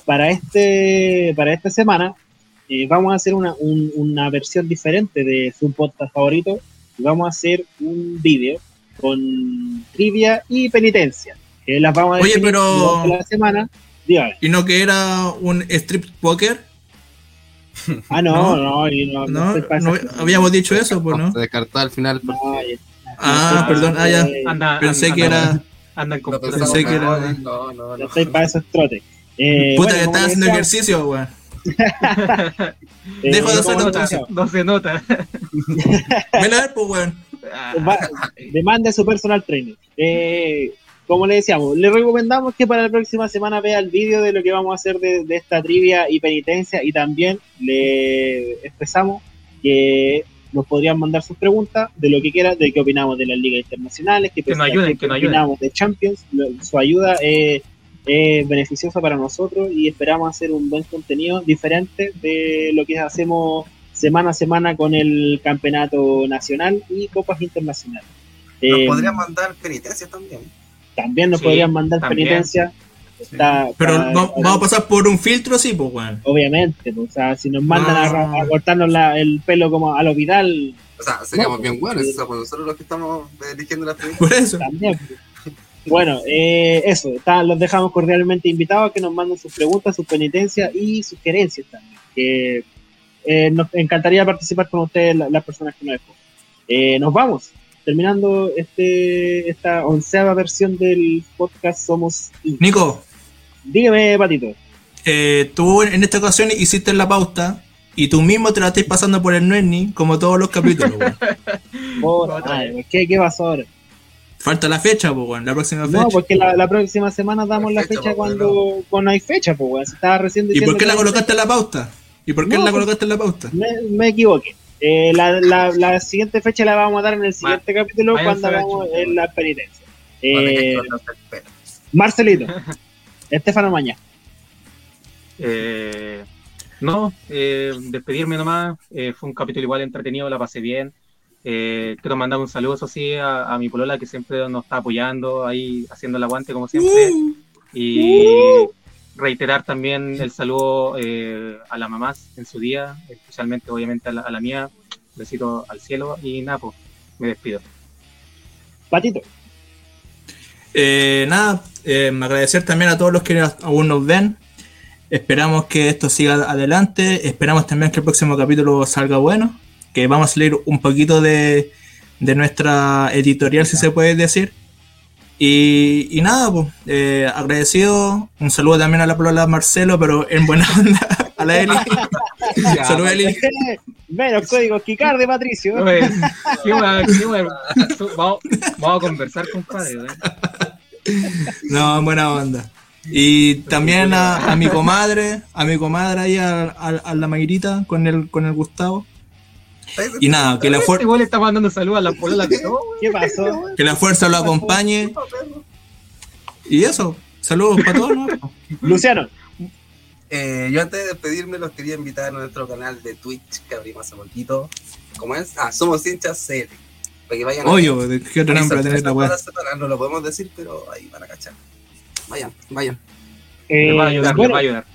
Speaker 1: Para este para esta semana vamos a hacer una, una versión diferente de su podcast favorito y vamos a hacer un vídeo con trivia y penitencia. las vamos a
Speaker 3: Oye, pero
Speaker 1: la semana.
Speaker 3: ¿Y no que era un strip poker?
Speaker 1: Ah, no, *laughs* no, no, no,
Speaker 3: no, habíamos dicho eso, pues, ¿no?
Speaker 4: Se descartó al final.
Speaker 3: ah, perdón, ah, ya. Anda, pensé que era.
Speaker 2: Anda con
Speaker 3: Pensé que era.
Speaker 1: No, no, no. estoy para esos trotes.
Speaker 3: Eh, Puta, que estás haciendo ejercicio, weón. *laughs* Dejo de hacer
Speaker 2: nota. No se nota. *laughs*
Speaker 3: Ven a ver, pues, weón.
Speaker 1: Demanda su personal trainer. Eh, como le decíamos, le recomendamos que para la próxima semana vea el vídeo de lo que vamos a hacer de, esta trivia y penitencia y también le expresamos que nos podrían mandar sus preguntas de lo que quiera, de qué opinamos de las ligas internacionales,
Speaker 2: que, nos ayuden, que, opinamos
Speaker 1: de Champions. Su ayuda es, beneficiosa para nosotros y esperamos hacer un buen contenido diferente de lo que hacemos semana a semana con el campeonato nacional y copas internacionales.
Speaker 4: Nos eh, podrían mandar penitencias también
Speaker 1: también nos podrían mandar penitencia.
Speaker 3: Pero vamos a pasar por un filtro, sí, pues, weón.
Speaker 1: Obviamente, pues, o sea, si nos mandan a, cortarnos el pelo como a lo Vidal.
Speaker 4: O sea, seríamos bien buenos, o sea, pues nosotros los que estamos eligiendo la
Speaker 3: Por eso.
Speaker 1: También. Pues. Bueno, eh, eso, los dejamos cordialmente invitados a que nos manden sus preguntas, sus penitencias y sugerencias también. Que eh, nos encantaría participar con ustedes, las personas que nos escuchan. Eh, nos vamos terminando este esta onceava versión del podcast Somos
Speaker 3: Nico.
Speaker 1: Dígame, Patito.
Speaker 3: Eh, tú en esta ocasión hiciste la pauta y tú mismo te la estás pasando por el Nerni como todos los capítulos. *laughs*
Speaker 1: ¿qué, ¿Qué pasó ahora?
Speaker 3: Falta la fecha, pues, bueno, la próxima fecha. No,
Speaker 1: porque la, próxima semana damos la fecha, cuando, cuando hay fecha, pues, bueno. estaba recién
Speaker 3: ¿Y por qué la colocaste en la pauta? ¿Y por qué la colocaste en la pauta?
Speaker 1: Me, me equivoqué. Eh, la, la, la, siguiente fecha la vamos a dar en el siguiente capítulo cuando hagamos en la penitencia. Eh, Marcelito, *laughs* Estefano Maña.
Speaker 2: Eh, no, eh, despedirme nomás. Eh, fue un capítulo igual entretenido, la pasé bien. Quiero mandar un saludo, eso sí, a, mi polola que siempre nos está apoyando, ahí haciendo el aguante como siempre. Y reiterar también el saludo a las mamás en su día, especialmente obviamente a la, mía. Besito al cielo y Napo, pues, me despido.
Speaker 1: Patito.
Speaker 3: nada, agradecer también a todos los que aún nos ven, Esperamos que esto siga adelante. Esperamos también que el próximo capítulo salga bueno. Que vamos a salir un poquito de, nuestra editorial, si se puede decir. Y, nada, pues, eh, agradecido. Un saludo también a la palabra Marcelo, pero en buena *laughs* onda. A la Eli.
Speaker 1: Saludos, Eli. *laughs* Menos códigos Kikar de Patricio.
Speaker 2: Vamos, vamos, a conversar, compadre.
Speaker 3: No, en buena onda. Y también a, mi comadre, a mi comadre ahí, a, la Mayrita con el, con el Gustavo. Y nada, que la fuerza.
Speaker 2: Igual está mandando saludos a la polola que
Speaker 1: ¿Qué pasó?
Speaker 3: Que la fuerza lo acompañe. Y eso, saludos para todos.
Speaker 1: Luciano.
Speaker 4: Eh, yo antes de despedirme los quería invitar a nuestro canal de Twitch que abrimos hace poquito. ¿Cómo es? Ah, somos hinchas serie. Para que vayan
Speaker 3: Oye, ¿qué otro nombre tener la web?
Speaker 4: No lo podemos decir, pero ahí van a cachar. Vayan, vayan.
Speaker 2: Eh, va a ayudar, va a ayudar.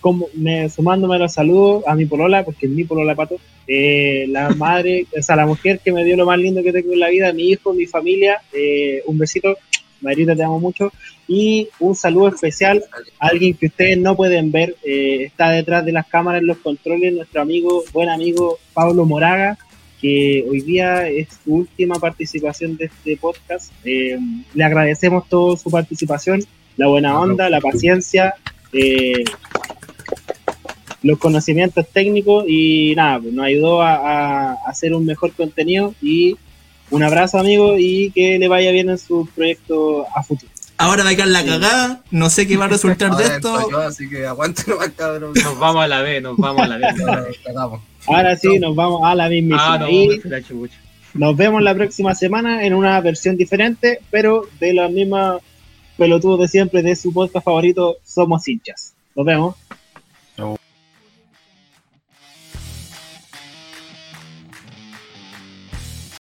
Speaker 1: Como, me, sumándome a los saludos a mi polola, porque es mi polola pato, eh, la madre, o sea, la mujer que me dio lo más lindo que tengo en la vida, mi hijo, mi familia, eh, un besito, Marita, te amo mucho, y un saludo especial a alguien que ustedes no pueden ver, eh, está detrás de las cámaras en los controles, nuestro amigo, buen amigo Pablo Moraga, que hoy día es su última participación de este podcast. Eh, le agradecemos toda su participación, la buena onda, la paciencia, eh, los conocimientos técnicos y nada, pues, nos ayudó a, hacer un mejor contenido y un abrazo amigo y que le vaya bien en su proyecto a futuro.
Speaker 3: Ahora va a quedar la cagada, no sé qué va a resultar *laughs* de esto.
Speaker 4: así que aguante *laughs* cabrón.
Speaker 2: Nos vamos a la B, nos vamos a la B. *laughs*
Speaker 1: Ahora sí, nos vamos a la misma. Ah, nos vemos la próxima semana en una versión diferente, pero de la misma pelotudos de siempre de su podcast favorito, Somos hinchas. Nos vemos.